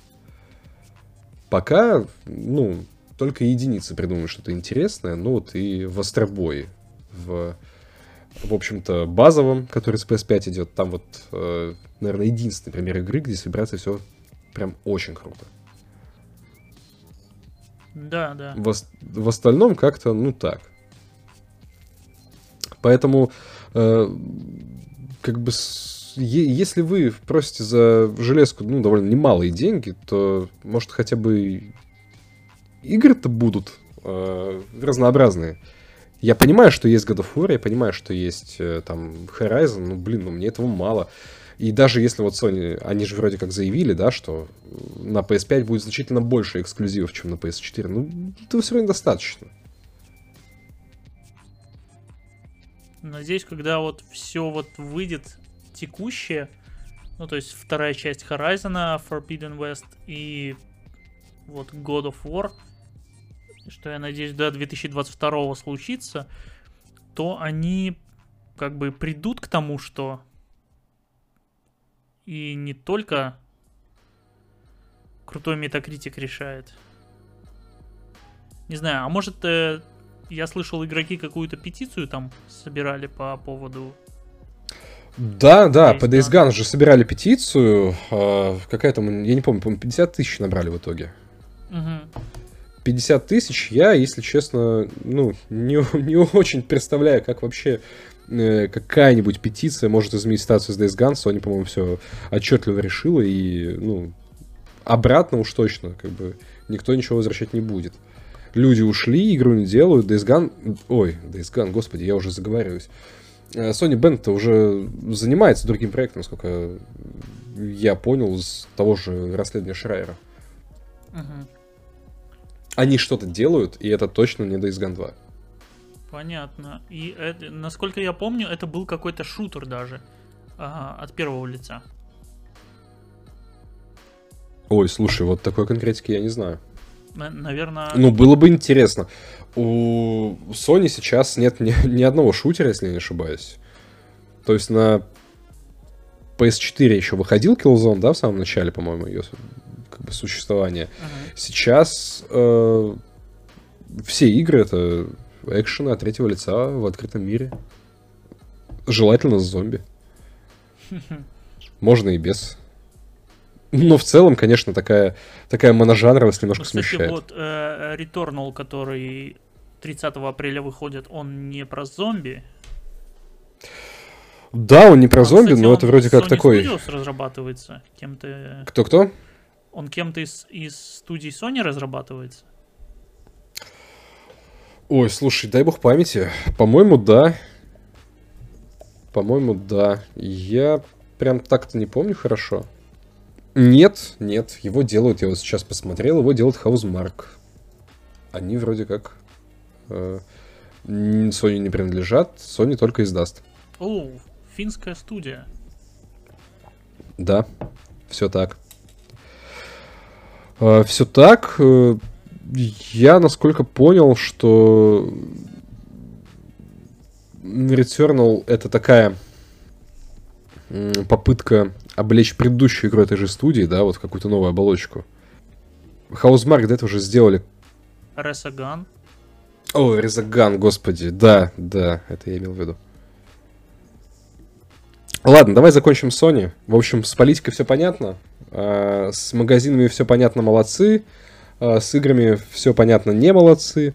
Пока, ну, только единицы придумают что-то интересное, ну вот и в Астробое, в, в общем-то, базовом, который с PS5 идет, там вот, э, наверное, единственный пример игры, где с вибрацией все прям очень круто. Да, да. В, в остальном как-то, ну так. Поэтому, э, как бы, с, если вы просите за железку, ну, довольно немалые деньги, то, может, хотя бы игры-то будут э, разнообразные. Я понимаю, что есть God of War, я понимаю, что есть э, там Horizon, ну, блин, ну, мне этого мало. И даже если вот Sony, они же вроде как заявили, да, что на PS5 будет значительно больше эксклюзивов, чем на PS4, ну, этого все равно достаточно. Надеюсь, когда вот все вот выйдет текущее, ну, то есть вторая часть Horizon, Forbidden West и вот God of War, что я надеюсь до 2022 случится, то они как бы придут к тому, что и не только крутой метакритик решает. Не знаю, а может, э, я слышал, игроки какую-то петицию там собирали по поводу... Да, да, по Days Gone же собирали петицию. Э, какая там, я не помню, по 50 тысяч набрали в итоге. Угу. 50 тысяч я, если честно, ну, не, [LAUGHS] не очень представляю, как вообще Э, какая-нибудь петиция может изменить ситуацию с Days Gone, Sony, по-моему, все отчетливо решила, и, ну, обратно уж точно, как бы, никто ничего возвращать не будет. Люди ушли, игру не делают, Days Gone... Ой, Days Gone, господи, я уже заговариваюсь. Э, Sony Band уже занимается другим проектом, насколько я понял, из того же расследования Шрайера. Угу. Они что-то делают, и это точно не Days Gone 2. Понятно. И это, насколько я помню, это был какой-то шутер даже ага, от первого лица. Ой, слушай, вот такой конкретики я не знаю. Наверное. Ну, было бы интересно. У Sony сейчас нет ни, ни одного шутера, если я не ошибаюсь. То есть на PS4 еще выходил Killzone, да, в самом начале, по-моему, ее как бы существования. Uh-huh. Сейчас э, все игры это экшены от третьего лица в открытом мире. Желательно с зомби. [LAUGHS] Можно и без. Но в целом, конечно, такая, такая моножанровость немножко Кстати, смущает. вот э, Returnal, который 30 апреля выходит, он не про зомби? Да, он не про а, зомби, кстати, но это вроде как Sony такой... Studios разрабатывается кем-то... Кто-кто? Он кем-то из, из студий Sony разрабатывается? Ой, слушай, дай бог памяти. По-моему, да. По-моему, да. Я прям так-то не помню хорошо. Нет, нет, его делают, я вот сейчас посмотрел, его делает Хаузмарк. они вроде как э, Sony не принадлежат, Sony только издаст. О, финская студия. Да, все так. Э, все так. Э, я, насколько понял, что Returnal это такая попытка облечь предыдущую игру этой же студии, да, вот какую-то новую оболочку. Housemark до этого уже сделали... Резаган. О, Резаган, господи, да, да, это я имел в виду. Ладно, давай закончим Sony. В общем, с политикой все понятно. А, с магазинами все понятно, молодцы. А, с играми все понятно, не молодцы.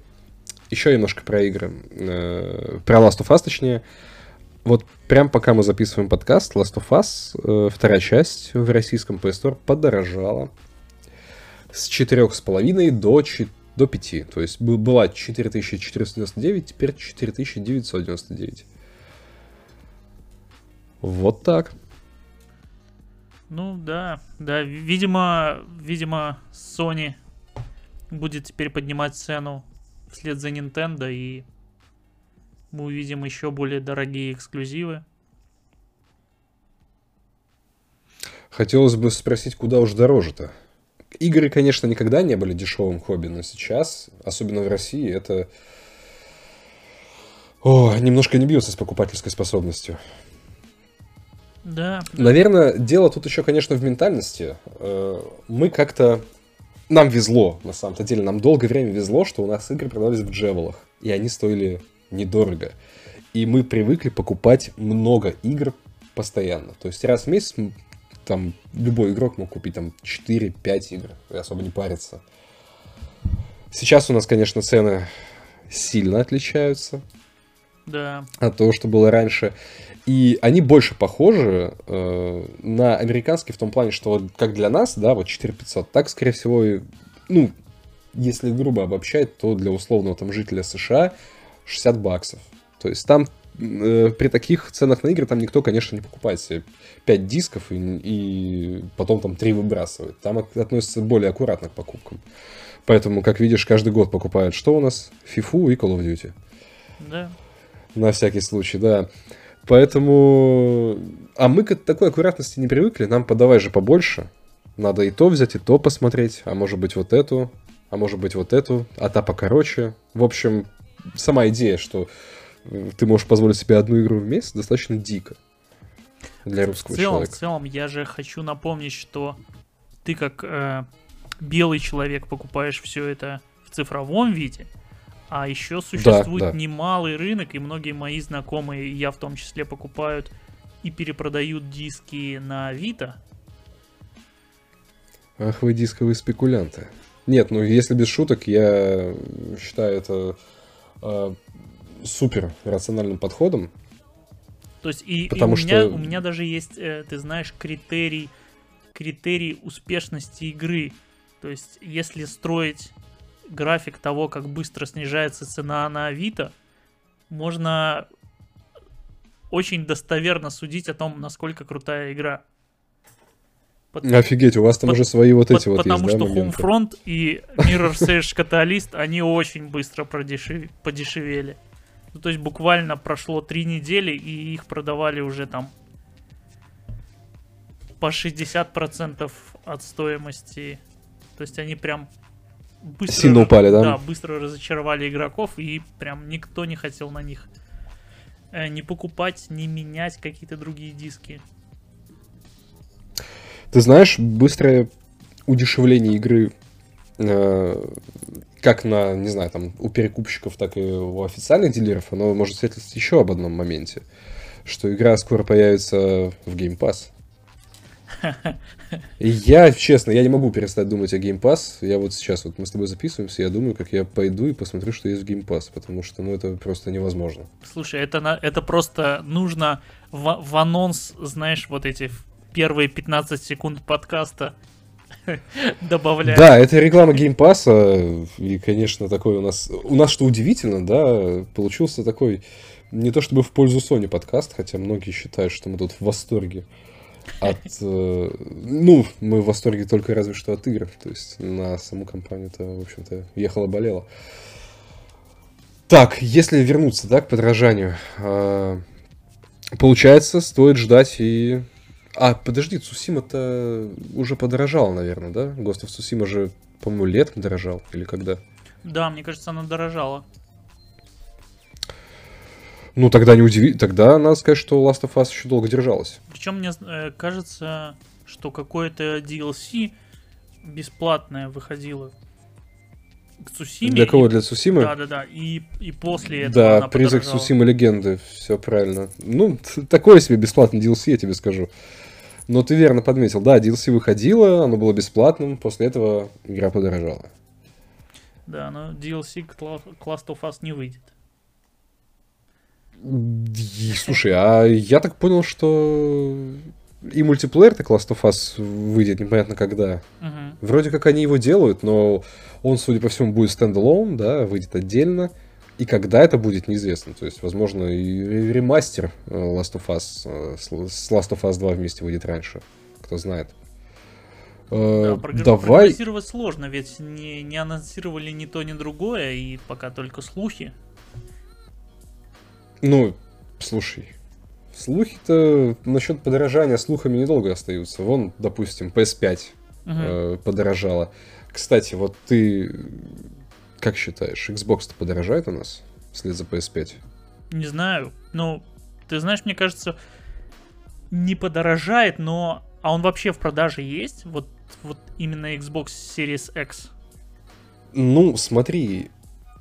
Еще немножко про игры. Э, про Last of Us, точнее. Вот прям пока мы записываем подкаст, Last of Us, э, вторая часть в российском Play Store подорожала с 4,5 до, до 5. То есть была 4499, теперь 4999. Вот так. Ну да, да, видимо, видимо, Sony будет теперь поднимать цену вслед за Nintendo, и мы увидим еще более дорогие эксклюзивы. Хотелось бы спросить, куда уж дороже-то? Игры, конечно, никогда не были дешевым хобби, но сейчас, особенно в России, это О, немножко не бьется с покупательской способностью. Да. Наверное, дело тут еще, конечно, в ментальности. Э, мы как-то... Нам везло, на самом-то деле. Нам долгое время везло, что у нас игры продавались в джевелах. И они стоили недорого. И мы привыкли покупать много игр постоянно. То есть раз в месяц там любой игрок мог купить там 4-5 игр и особо не париться. Сейчас у нас, конечно, цены сильно отличаются. Да. От того, что было раньше. И они больше похожи э, на американские в том плане, что вот как для нас, да, вот 4500, так, скорее всего, и, ну, если грубо обобщать, то для условного там жителя США 60 баксов. То есть там э, при таких ценах на игры там никто, конечно, не покупает себе 5 дисков и, и потом там 3 выбрасывает. Там относится более аккуратно к покупкам. Поэтому, как видишь, каждый год покупают что у нас? FIFA и Call of Duty. Да. На всякий случай, да. Поэтому... А мы к такой аккуратности не привыкли, нам подавай же побольше. Надо и то взять, и то посмотреть, а может быть вот эту, а может быть вот эту, а та покороче. В общем, сама идея, что э, ты можешь позволить себе одну игру в месяц, достаточно дико для русского в целом, человека. В целом, я же хочу напомнить, что ты как э, белый человек покупаешь все это в цифровом виде, а еще существует да, да. немалый рынок, и многие мои знакомые, я в том числе, покупают и перепродают диски на Авито. Ах вы дисковые спекулянты. Нет, ну если без шуток, я считаю это э, супер рациональным подходом. То есть и, потому и у, что... меня, у меня даже есть, э, ты знаешь, критерий, критерий успешности игры. То есть если строить график того, как быстро снижается цена на Авито, можно очень достоверно судить о том, насколько крутая игра. Под... Офигеть, у вас там под... уже свои вот эти под... вот Потому есть, что да, Homefront и Mirror's Edge Catalyst, они очень быстро продешев... подешевели. Ну, то есть буквально прошло три недели, и их продавали уже там по 60% от стоимости. То есть они прям быстро, Сильно упали, да? Да, быстро разочаровали игроков, и прям никто не хотел на них э, не покупать, не менять какие-то другие диски. Ты знаешь, быстрое удешевление игры э, как на, не знаю, там, у перекупщиков, так и у официальных дилеров, оно может свидетельствовать еще об одном моменте, что игра скоро появится в Game Pass. [LAUGHS] Я, честно, я не могу перестать думать о Game Pass. Я вот сейчас, вот мы с тобой записываемся, я думаю, как я пойду и посмотрю, что есть в Game Pass, потому что, ну, это просто невозможно. Слушай, это, на, это просто нужно в, в анонс, знаешь, вот эти первые 15 секунд подкаста [LAUGHS] добавлять. Да, это реклама Pass, и, конечно, такой у нас... У нас, что удивительно, да, получился такой не то чтобы в пользу Sony подкаст, хотя многие считают, что мы тут в восторге от... [LAUGHS] Э, ну, мы в восторге только разве что от игр. То есть на саму компанию-то, в общем-то, ехала-болела. Так, если вернуться, да, к подражанию. Э, получается, стоит ждать и... А, подожди, Цусима-то уже подорожал, наверное, да? Ghost of Tsushima же, по-моему, летом дорожал, или когда? Да, мне кажется, она дорожала. Ну, тогда не удиви... Тогда надо сказать, что Last of Us еще долго держалась. Причем мне э, кажется, что какое-то DLC бесплатное выходило к Цусиме. Для кого? Для Цусимы? Да, да, да. И, и после этого Да, она призрак подорожала. Цусимы легенды. Все правильно. Ну, такое себе бесплатный DLC, я тебе скажу. Но ты верно подметил. Да, DLC выходило, оно было бесплатным. После этого игра подорожала. Да, но DLC к La- к Last of Us не выйдет. И, слушай, а я так понял, что и мультиплеер так Last of Us выйдет непонятно когда. Мгм. Вроде как они его делают, но он, судя по всему, будет стендалон, да, выйдет отдельно. И когда это будет, неизвестно. То есть, возможно, и ремастер э, Last of Us э, с Last of Us 2 вместе выйдет раньше. Кто знает. Э, Да, прогр- Давай. прогнозировать сложно, ведь не, не анонсировали ни то, ни другое, и пока только слухи. Ну, слушай. Слухи-то насчет подорожания слухами недолго остаются. Вон, допустим, PS5 Мгм. э, подорожала. Кстати, вот ты как считаешь, Xbox-то подорожает у нас вслед за PS5? Не знаю. Ну, ты знаешь, мне кажется, не подорожает, но... А он вообще в продаже есть? Вот, вот именно Xbox Series X. Ну, смотри,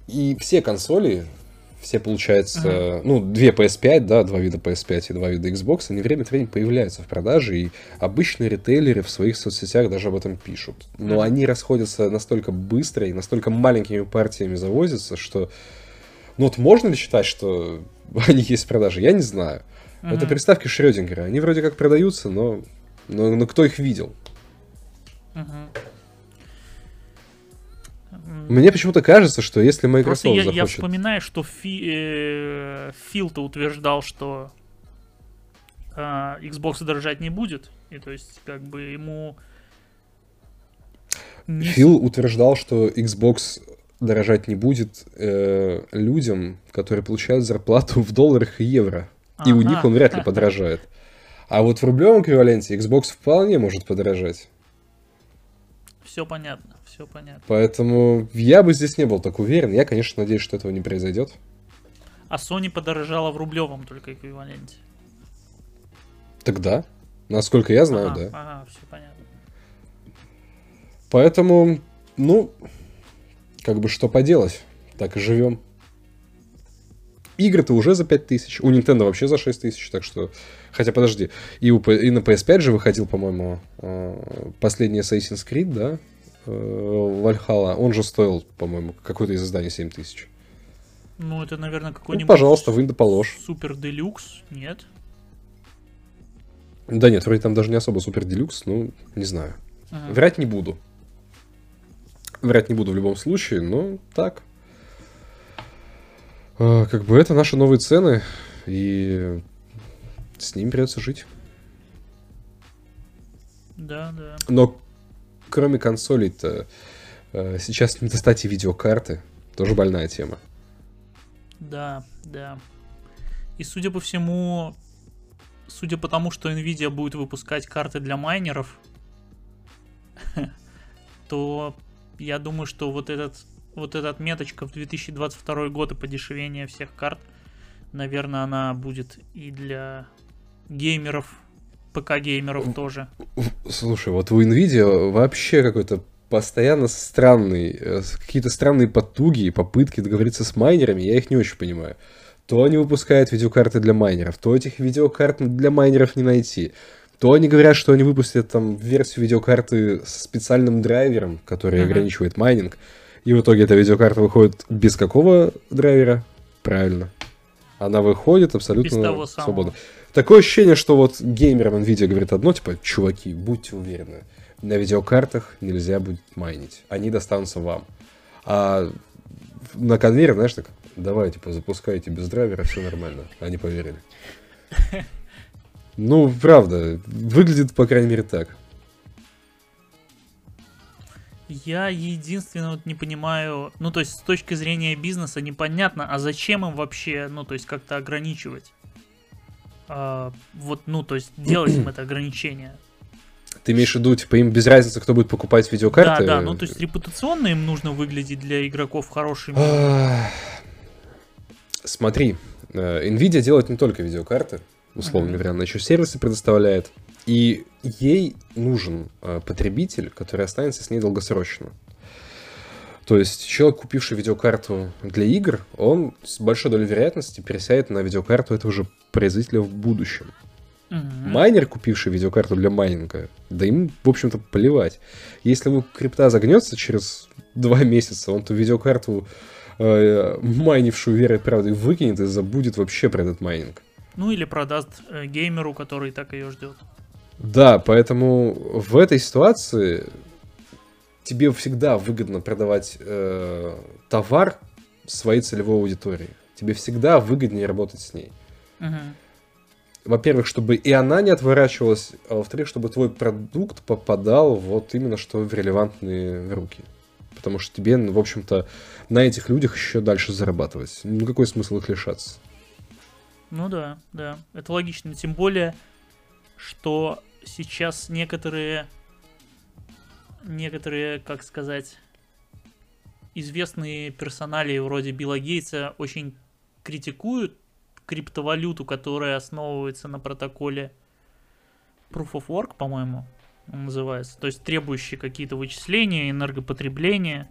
и все консоли, все, получается, ну, две PS5, да, два вида PS5 и два вида Xbox, они время от времени появляются в продаже, и обычные ритейлеры в своих соцсетях даже об этом пишут. Но Мгм. они расходятся настолько быстро и настолько маленькими партиями завозятся, что... Ну, вот можно ли считать, что [LAUGHS] они есть в продаже? Я не знаю. Это Мгм. приставки Шрёдингера. Они вроде как продаются, но... Но, но кто их видел? Мгм. Мне почему-то кажется, что если Просто Microsoft я, я захочет... вспоминаю, что Фи, э, Фил-то утверждал, что а, Xbox дорожать не будет. И то есть, как бы ему... не Фил утверждал, что Xbox дорожать не будет э, людям, которые получают зарплату в долларах и евро. И у них он вряд ли подорожает. А вот в рублевом эквиваленте Xbox вполне может подорожать. Все понятно, все понятно. Поэтому я бы здесь не был так уверен. Я, конечно, надеюсь, что этого не произойдет. А Sony подорожала в рублевом только эквиваленте. Тогда, насколько я знаю, ага, да. Ага, все понятно. Поэтому, ну, как бы что поделать, так и живем. Игры-то уже за 5000, у Nintendo вообще за 6000, так что... Хотя, подожди, и, у, и на PS5 же выходил, по-моему, э, последний Assassin's Creed, да? Э, Valhalla, он же стоил, по-моему, какое-то из изданий 7000. Ну, это, наверное, Ну, какой-нибудь... пожалуйста, вынь да положь. Супер делюкс, нет? Да нет, вроде там даже не особо супер делюкс, ну, не знаю. Ага. Врать не буду. Врать не буду в любом случае, но так. А, Как бы это наши новые цены, и с ними придется жить. Да, да. Но кроме консолей-то э, сейчас не достать и видеокарты. Тоже больная тема. Да, да. И судя по всему, судя по тому, что Nvidia будет выпускать карты для майнеров, [LAUGHS] то я думаю, что вот этот вот эта отметочка в 2022 год и подешевение всех карт, наверное, она будет и для геймеров, ПК-геймеров тоже. Слушай, вот у Nvidia вообще какой-то постоянно странный, э, какие-то странные потуги и попытки договориться с майнерами, я их не очень понимаю. То они выпускают видеокарты для майнеров, то этих видеокарт для майнеров не найти. То они говорят, что они выпустят там версию видеокарты с специальным драйвером, который Мгм. ограничивает майнинг. И в итоге эта видеокарта выходит без какого драйвера? Правильно. Она выходит абсолютно свободно. Такое ощущение, что вот геймерам Nvidia говорит одно, типа, чуваки, будьте уверены, на видеокартах нельзя будет майнить. Они достанутся вам. А на конвейере, знаешь, так, давай, типа, запускайте без драйвера, все нормально. Они поверили. Ну, правда, выглядит, по крайней мере, так. Я единственное вот не понимаю, ну то есть с точки зрения бизнеса непонятно, а зачем им вообще, ну то есть как-то ограничивать? А, вот, ну то есть делать им это ограничение. Ты имеешь в виду, типа, им без разницы, кто будет покупать видеокарты? Да, да, ну то есть репутационно им нужно выглядеть для игроков хорошими. Смотри, э, Nvidia делает не только видеокарты, условно говоря, она еще сервисы предоставляет. И ей нужен э, потребитель, который останется с ней долгосрочно. То есть человек, купивший видеокарту для игр, он с большой долей вероятности пересядет на видеокарту этого же производителя в будущем. Мгм. Майнер, купивший видеокарту для майнинга, да им, в общем-то, плевать. Если уж крипта загнется через два месяца, он ту видеокарту, э, майнившую верой и правдой, выкинет и забудет вообще про этот майнинг. Ну или продаст э, геймеру, который так ее ждет. Да, поэтому в этой ситуации тебе всегда выгодно продавать э, товар своей целевой аудитории. Тебе всегда выгоднее работать с ней. Мгм. Во-первых, чтобы и она не отворачивалась, а во-вторых, чтобы твой продукт попадал вот именно что в релевантные руки. Потому что тебе, ну, в общем-то, на этих людях еще дальше зарабатывать. Ну, какой смысл их лишаться? Ну да, да, это логично. Тем более, что сейчас некоторые, некоторые, как сказать, известные персонали вроде Билла Гейтса очень критикуют криптовалюту, которая основывается на протоколе Proof of Work, по-моему, он называется. То есть требующие какие-то вычисления, энергопотребления.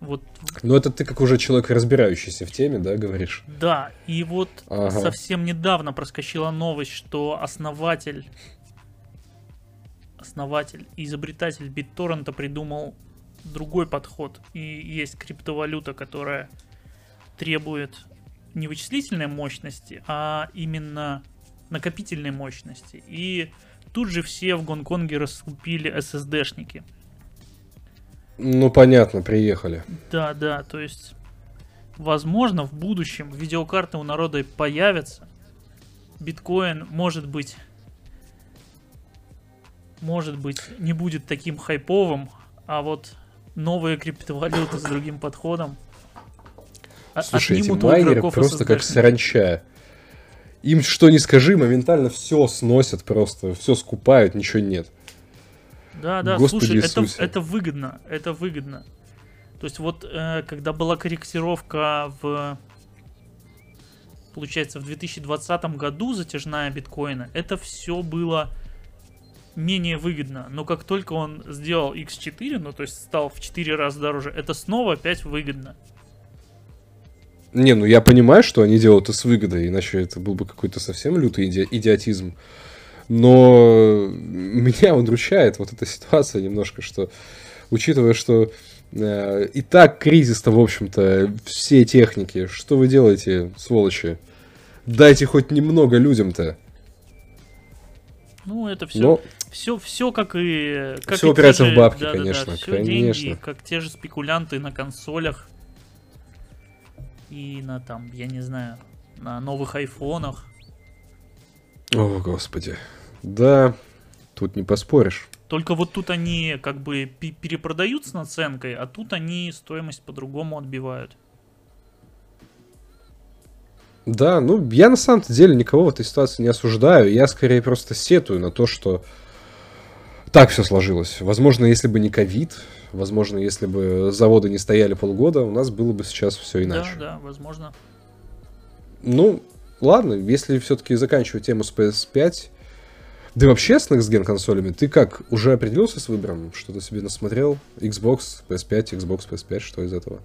Вот Ну, это ты как уже человек, разбирающийся в теме, да, говоришь? Да, и вот Ага. совсем недавно проскочила новость, что основатель, основатель и изобретатель BitTorrent придумал другой подход. И есть криптовалюта, которая требует не вычислительной мощности, а именно накопительной мощности. И тут же все в Гонконге раскупили SSD-шники. Ну, понятно, приехали. Да, да, то есть, возможно, в будущем видеокарты у народа появятся. Биткоин, может быть, может быть, не будет таким хайповым, а вот новые криптовалюты с другим подходом а- Слушай, эти майнеры просто как саранча. Им что не скажи, моментально все сносят просто, все скупают, ничего нет. Да, да, Господи слушай, это, это выгодно, это выгодно. То есть вот, э, когда была корректировка в, получается, в 2020 году затяжная биткоина, это все было менее выгодно. Но как только он сделал X4, ну то есть стал в 4 раза дороже, это снова опять выгодно. Не, ну я понимаю, что они делают это с выгодой, иначе это был бы какой-то совсем лютый иди- идиотизм. Но меня удручает вот эта ситуация немножко, что учитывая, что э, и так кризис-то, в общем-то, все техники, что вы делаете, сволочи? Дайте хоть немного людям-то. Ну, это все, Но все, все как и... Как Всё и упирается в же- бабки, да-да-да, конечно, всё конечно. деньги, как те же спекулянты на консолях и на там, я не знаю, на новых айфонах. О, господи. Да, тут не поспоришь. Только вот тут они как бы пе- перепродают с наценкой, а тут они стоимость по-другому отбивают. Да, ну, я на самом-то деле никого в этой ситуации не осуждаю. Я скорее просто сетую на то, что так все сложилось. Возможно, если бы не ковид, возможно, если бы заводы не стояли полгода, у нас было бы сейчас все иначе. Да, да, возможно. Ну, ладно, если все-таки заканчивать тему с PS5, да и вообще с Next Gen консолями, ты как, уже определился с выбором? Что-то себе насмотрел? Xbox, PS5, Xbox, PS5, что из этого?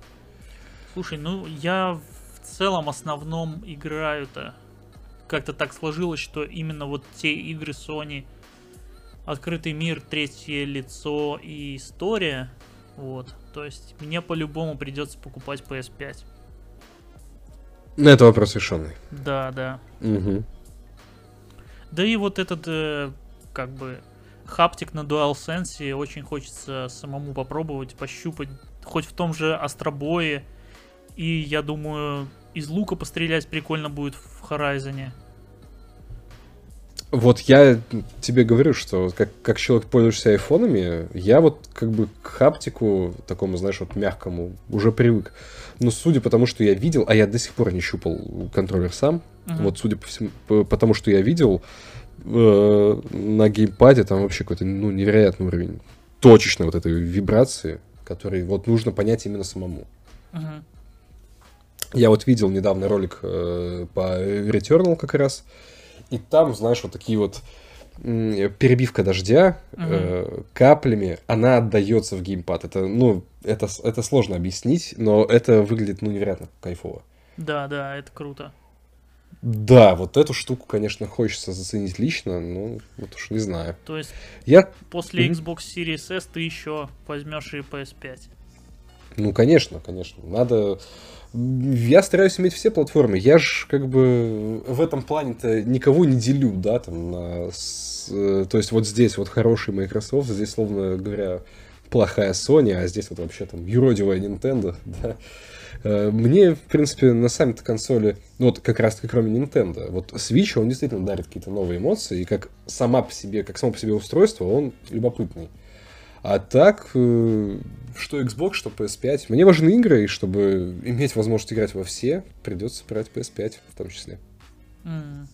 Слушай, ну я в целом основном играю-то. Как-то так сложилось, что именно вот те игры Sony Открытый мир, третье лицо и история. Вот. То есть мне по-любому придется покупать PS5. Ну, это вопрос решенный. Да, да. Мгм. Да и вот этот, э, как бы, хаптик на DualSense очень хочется самому попробовать, пощупать. Хоть в том же Астробое. И я думаю, из лука пострелять прикольно будет в Horizon. Вот я тебе говорю, что как, как человек пользуешься айфонами, я вот как бы к хаптику, такому, знаешь, вот мягкому, уже привык. Но судя по тому, что я видел, а я до сих пор не щупал контроллер сам, uh-huh. вот судя по всему, по, по тому, что я видел, э, на геймпаде там вообще какой-то, ну, невероятный уровень точечной вот этой вибрации, который вот нужно понять именно самому. Uh-huh. Я вот видел недавно ролик э, по Returnal как раз, и там, знаешь, вот такие вот перебивка дождя угу. э, каплями, она отдается в геймпад. Это, ну, это, это сложно объяснить, но это выглядит, ну, невероятно кайфово. Да, да, это круто. Да, вот эту штуку, конечно, хочется заценить лично, но вот уж не знаю. То есть я... после Xbox Series S ты еще возьмешь и PS5? Ну, конечно, конечно. Надо я стараюсь иметь все платформы. Я же как бы в этом плане-то никого не делю, да, там, на, с, э, то есть вот здесь вот хороший Microsoft, здесь, словно говоря, плохая Sony, а здесь вот вообще там юродивая Nintendo, [LAUGHS] да. Э, мне, в принципе, на сами-то консоли, ну вот как раз-таки кроме Nintendo, вот Switch, он действительно дарит какие-то новые эмоции, и как сама по себе, как само по себе устройство, он любопытный. А так, э, что Xbox, что PS5. Мне важны игры, и чтобы иметь возможность играть во все, придется брать PS5 в том числе. Mm.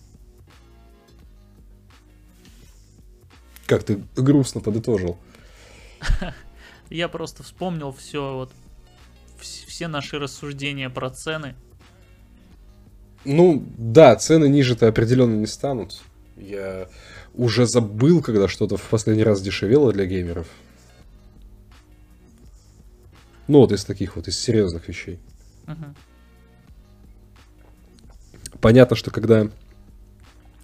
Как ты грустно подытожил. [LAUGHS] Я просто вспомнил все вот все наши рассуждения про цены. Ну, да, цены ниже-то определенно не станут. Я уже забыл, когда что-то в последний раз дешевело для геймеров. Ну, вот из таких вот, из серьезных вещей. Uh-huh. Понятно, что когда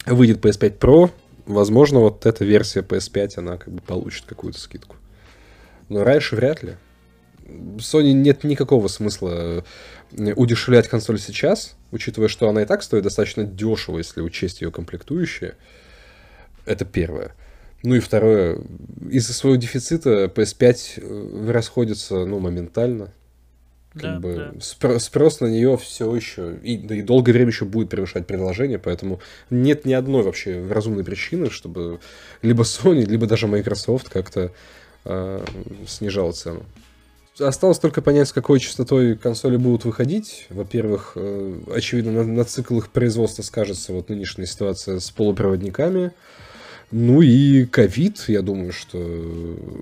выйдет PS5 Pro, возможно, вот эта версия PS5, она как бы получит какую-то скидку. Но раньше вряд ли. Sony нет никакого смысла э, удешевлять консоль сейчас, учитывая, что она и так стоит достаточно дешево, если учесть ее комплектующие. Это первое. Ну и второе, из-за своего дефицита PS5 э, расходится, ну, моментально. Как да, бы да. Спро- спрос на нее все еще, и, да и долгое время еще будет превышать предложение, поэтому нет ни одной вообще разумной причины, чтобы либо Sony, либо даже Microsoft как-то э, снижала цену. Осталось только понять, с какой частотой консоли будут выходить. Во-первых, э, очевидно, на, на цикл их производства скажется вот нынешняя ситуация с полупроводниками. Ну и ковид, я думаю, что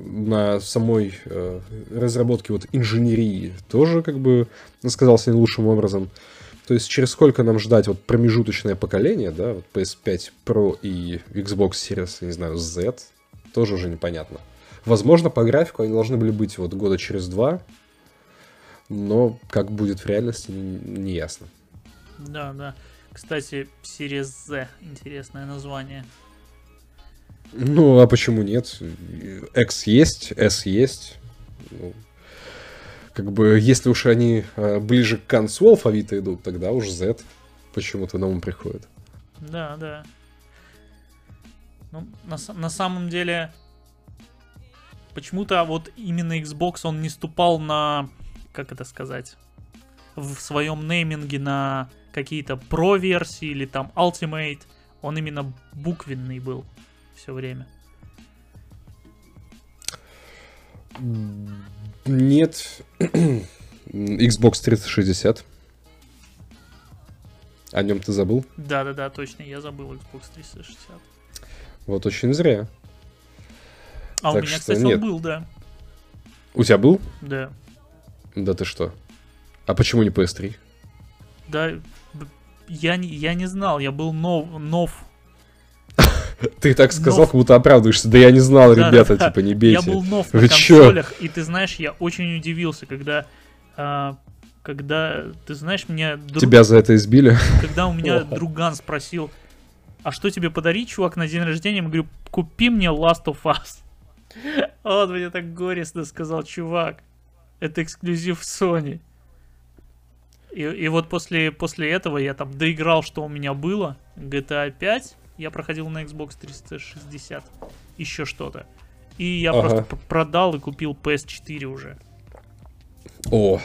на самой э, разработке вот инженерии тоже как бы сказался не лучшим образом. То есть через сколько нам ждать вот промежуточное поколение, да, вот PS5 Pro и Xbox Series, не знаю, Z, тоже уже непонятно. Возможно, по графику они должны были быть вот года через два, но как будет в реальности, не ясно. Да, да. Кстати, Series Z, интересное название. Ну, а почему нет? X есть, S есть. Ну, как бы, если уж они а, ближе к концу алфавита идут, тогда уж Z почему-то на ум приходит. Да, да. Ну, на, на самом деле, почему-то вот именно Xbox, он не ступал на, как это сказать, в своем нейминге на какие-то Pro-версии или там Ultimate. Он именно буквенный был все время? Нет. Xbox 360. О нем ты забыл? Да, да, да, точно, я забыл Xbox 360. Вот очень зря. А так у меня, кстати, нет. он был, да. У тебя был? Да. Да ты что? А почему не PS3? Да, я не, я не знал, я был нов, нов ты так сказал, нов... как будто оправдываешься. Да я не знал, да, ребята, да, типа, не бейте. Я был нов на Вы консолях, чё? и ты знаешь, я очень удивился, когда... А, когда, ты знаешь. Друг... Тебя за это избили? Когда у меня друган спросил, а что тебе подарить, чувак, на день рождения? Я говорю, купи мне Last of Us. [LAUGHS] Он мне так горестно сказал, чувак, это эксклюзив Sony. И, и вот после, после этого я там доиграл, что у меня было, GTA 5, я проходил на Xbox 360 еще что-то. И я ага. просто продал и купил PS4 уже. О,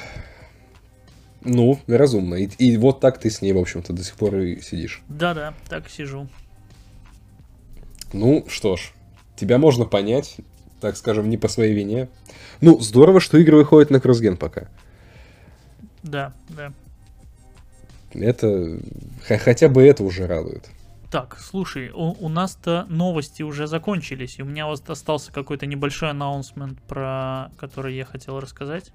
ну, разумно. И, и вот так ты с ней, в общем-то, до сих пор и сидишь. Да-да, так сижу. Ну, что ж, тебя можно понять, так скажем, не по своей вине. Ну, здорово, что игры выходят на кроссген пока. Да, да. Это... Хотя бы это уже радует. Так, слушай, у, у нас-то новости уже закончились, и у меня вот остался какой-то небольшой анонсмент, про который я хотел рассказать.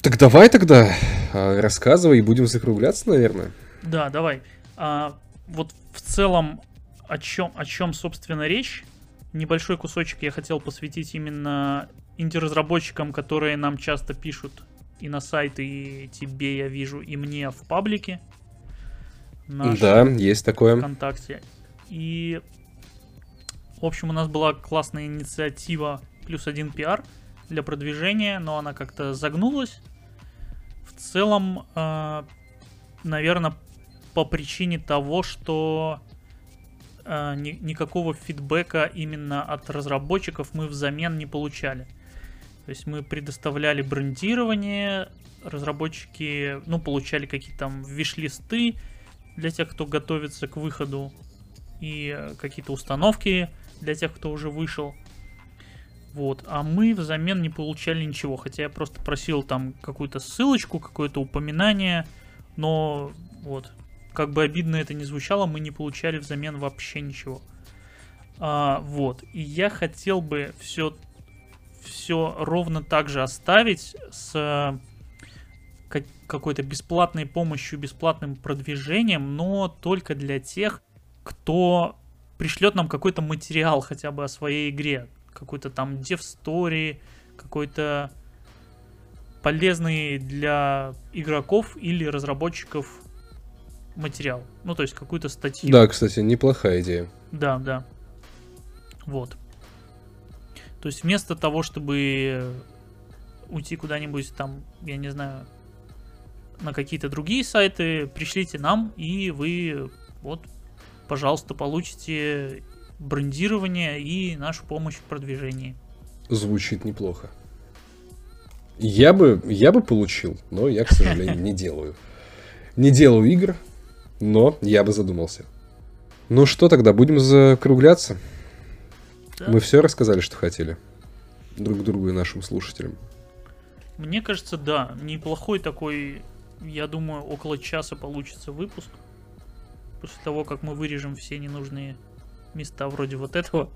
Так давай тогда, а, рассказывай, и будем закругляться, наверное. Да, давай. А, вот в целом, о чем, о чем, собственно, речь? Небольшой кусочек я хотел посвятить именно инди-разработчикам, которые нам часто пишут и на сайты, и тебе я вижу, и мне в паблике. Да, есть такое. ВКонтакте. И, в общем, у нас была классная инициатива плюс один пиар для продвижения, но она как-то загнулась. В целом, э, наверное, по причине того, что э, ни, никакого фидбэка именно от разработчиков мы взамен не получали. То есть мы предоставляли брендирование, разработчики, ну, получали какие-то там виш-листы для тех, кто готовится к выходу, и какие-то установки для тех, кто уже вышел. Вот, а мы взамен не получали ничего, хотя я просто просил там какую-то ссылочку, какое-то упоминание, но вот, как бы обидно это не звучало, мы не получали взамен вообще ничего. А, вот, и я хотел бы все все ровно так же оставить с какой-то бесплатной помощью, бесплатным продвижением, но только для тех, кто пришлет нам какой-то материал хотя бы о своей игре. Какой-то там dev story, какой-то полезный для игроков или разработчиков материал. Ну, то есть какую-то статью. Да, кстати, неплохая идея. Да, да. Вот. То есть вместо того, чтобы уйти куда-нибудь там, я не знаю, на какие-то другие сайты, пришлите нам, и вы вот, пожалуйста, получите брендирование и нашу помощь в продвижении. Звучит неплохо. Я бы, я бы получил, но я, к сожалению, не делаю. Не делаю игр, но я бы задумался. Ну что тогда, будем закругляться? Да. Мы все рассказали, что хотели. Друг другу и нашим слушателям. Мне кажется, да. Неплохой такой, я думаю, около часа получится выпуск. После того, как мы вырежем все ненужные места вроде вот этого.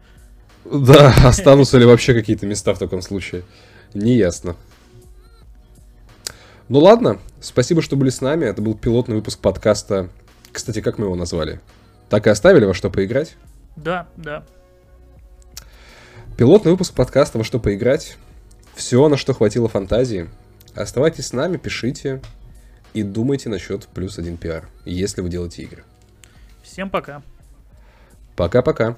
Да, [LAUGHS] останутся ли вообще какие-то места в таком случае? Неясно. Ну ладно, спасибо, что были с нами. Это был пилотный выпуск подкаста. Кстати, как мы его назвали? Так и оставили во что поиграть? Да, да. Пилотный выпуск подкаста «Во что поиграть». Все, на что хватило фантазии. Оставайтесь с нами, пишите и думайте насчет плюс один пиар, если вы делаете игры. Всем пока. Пока-пока.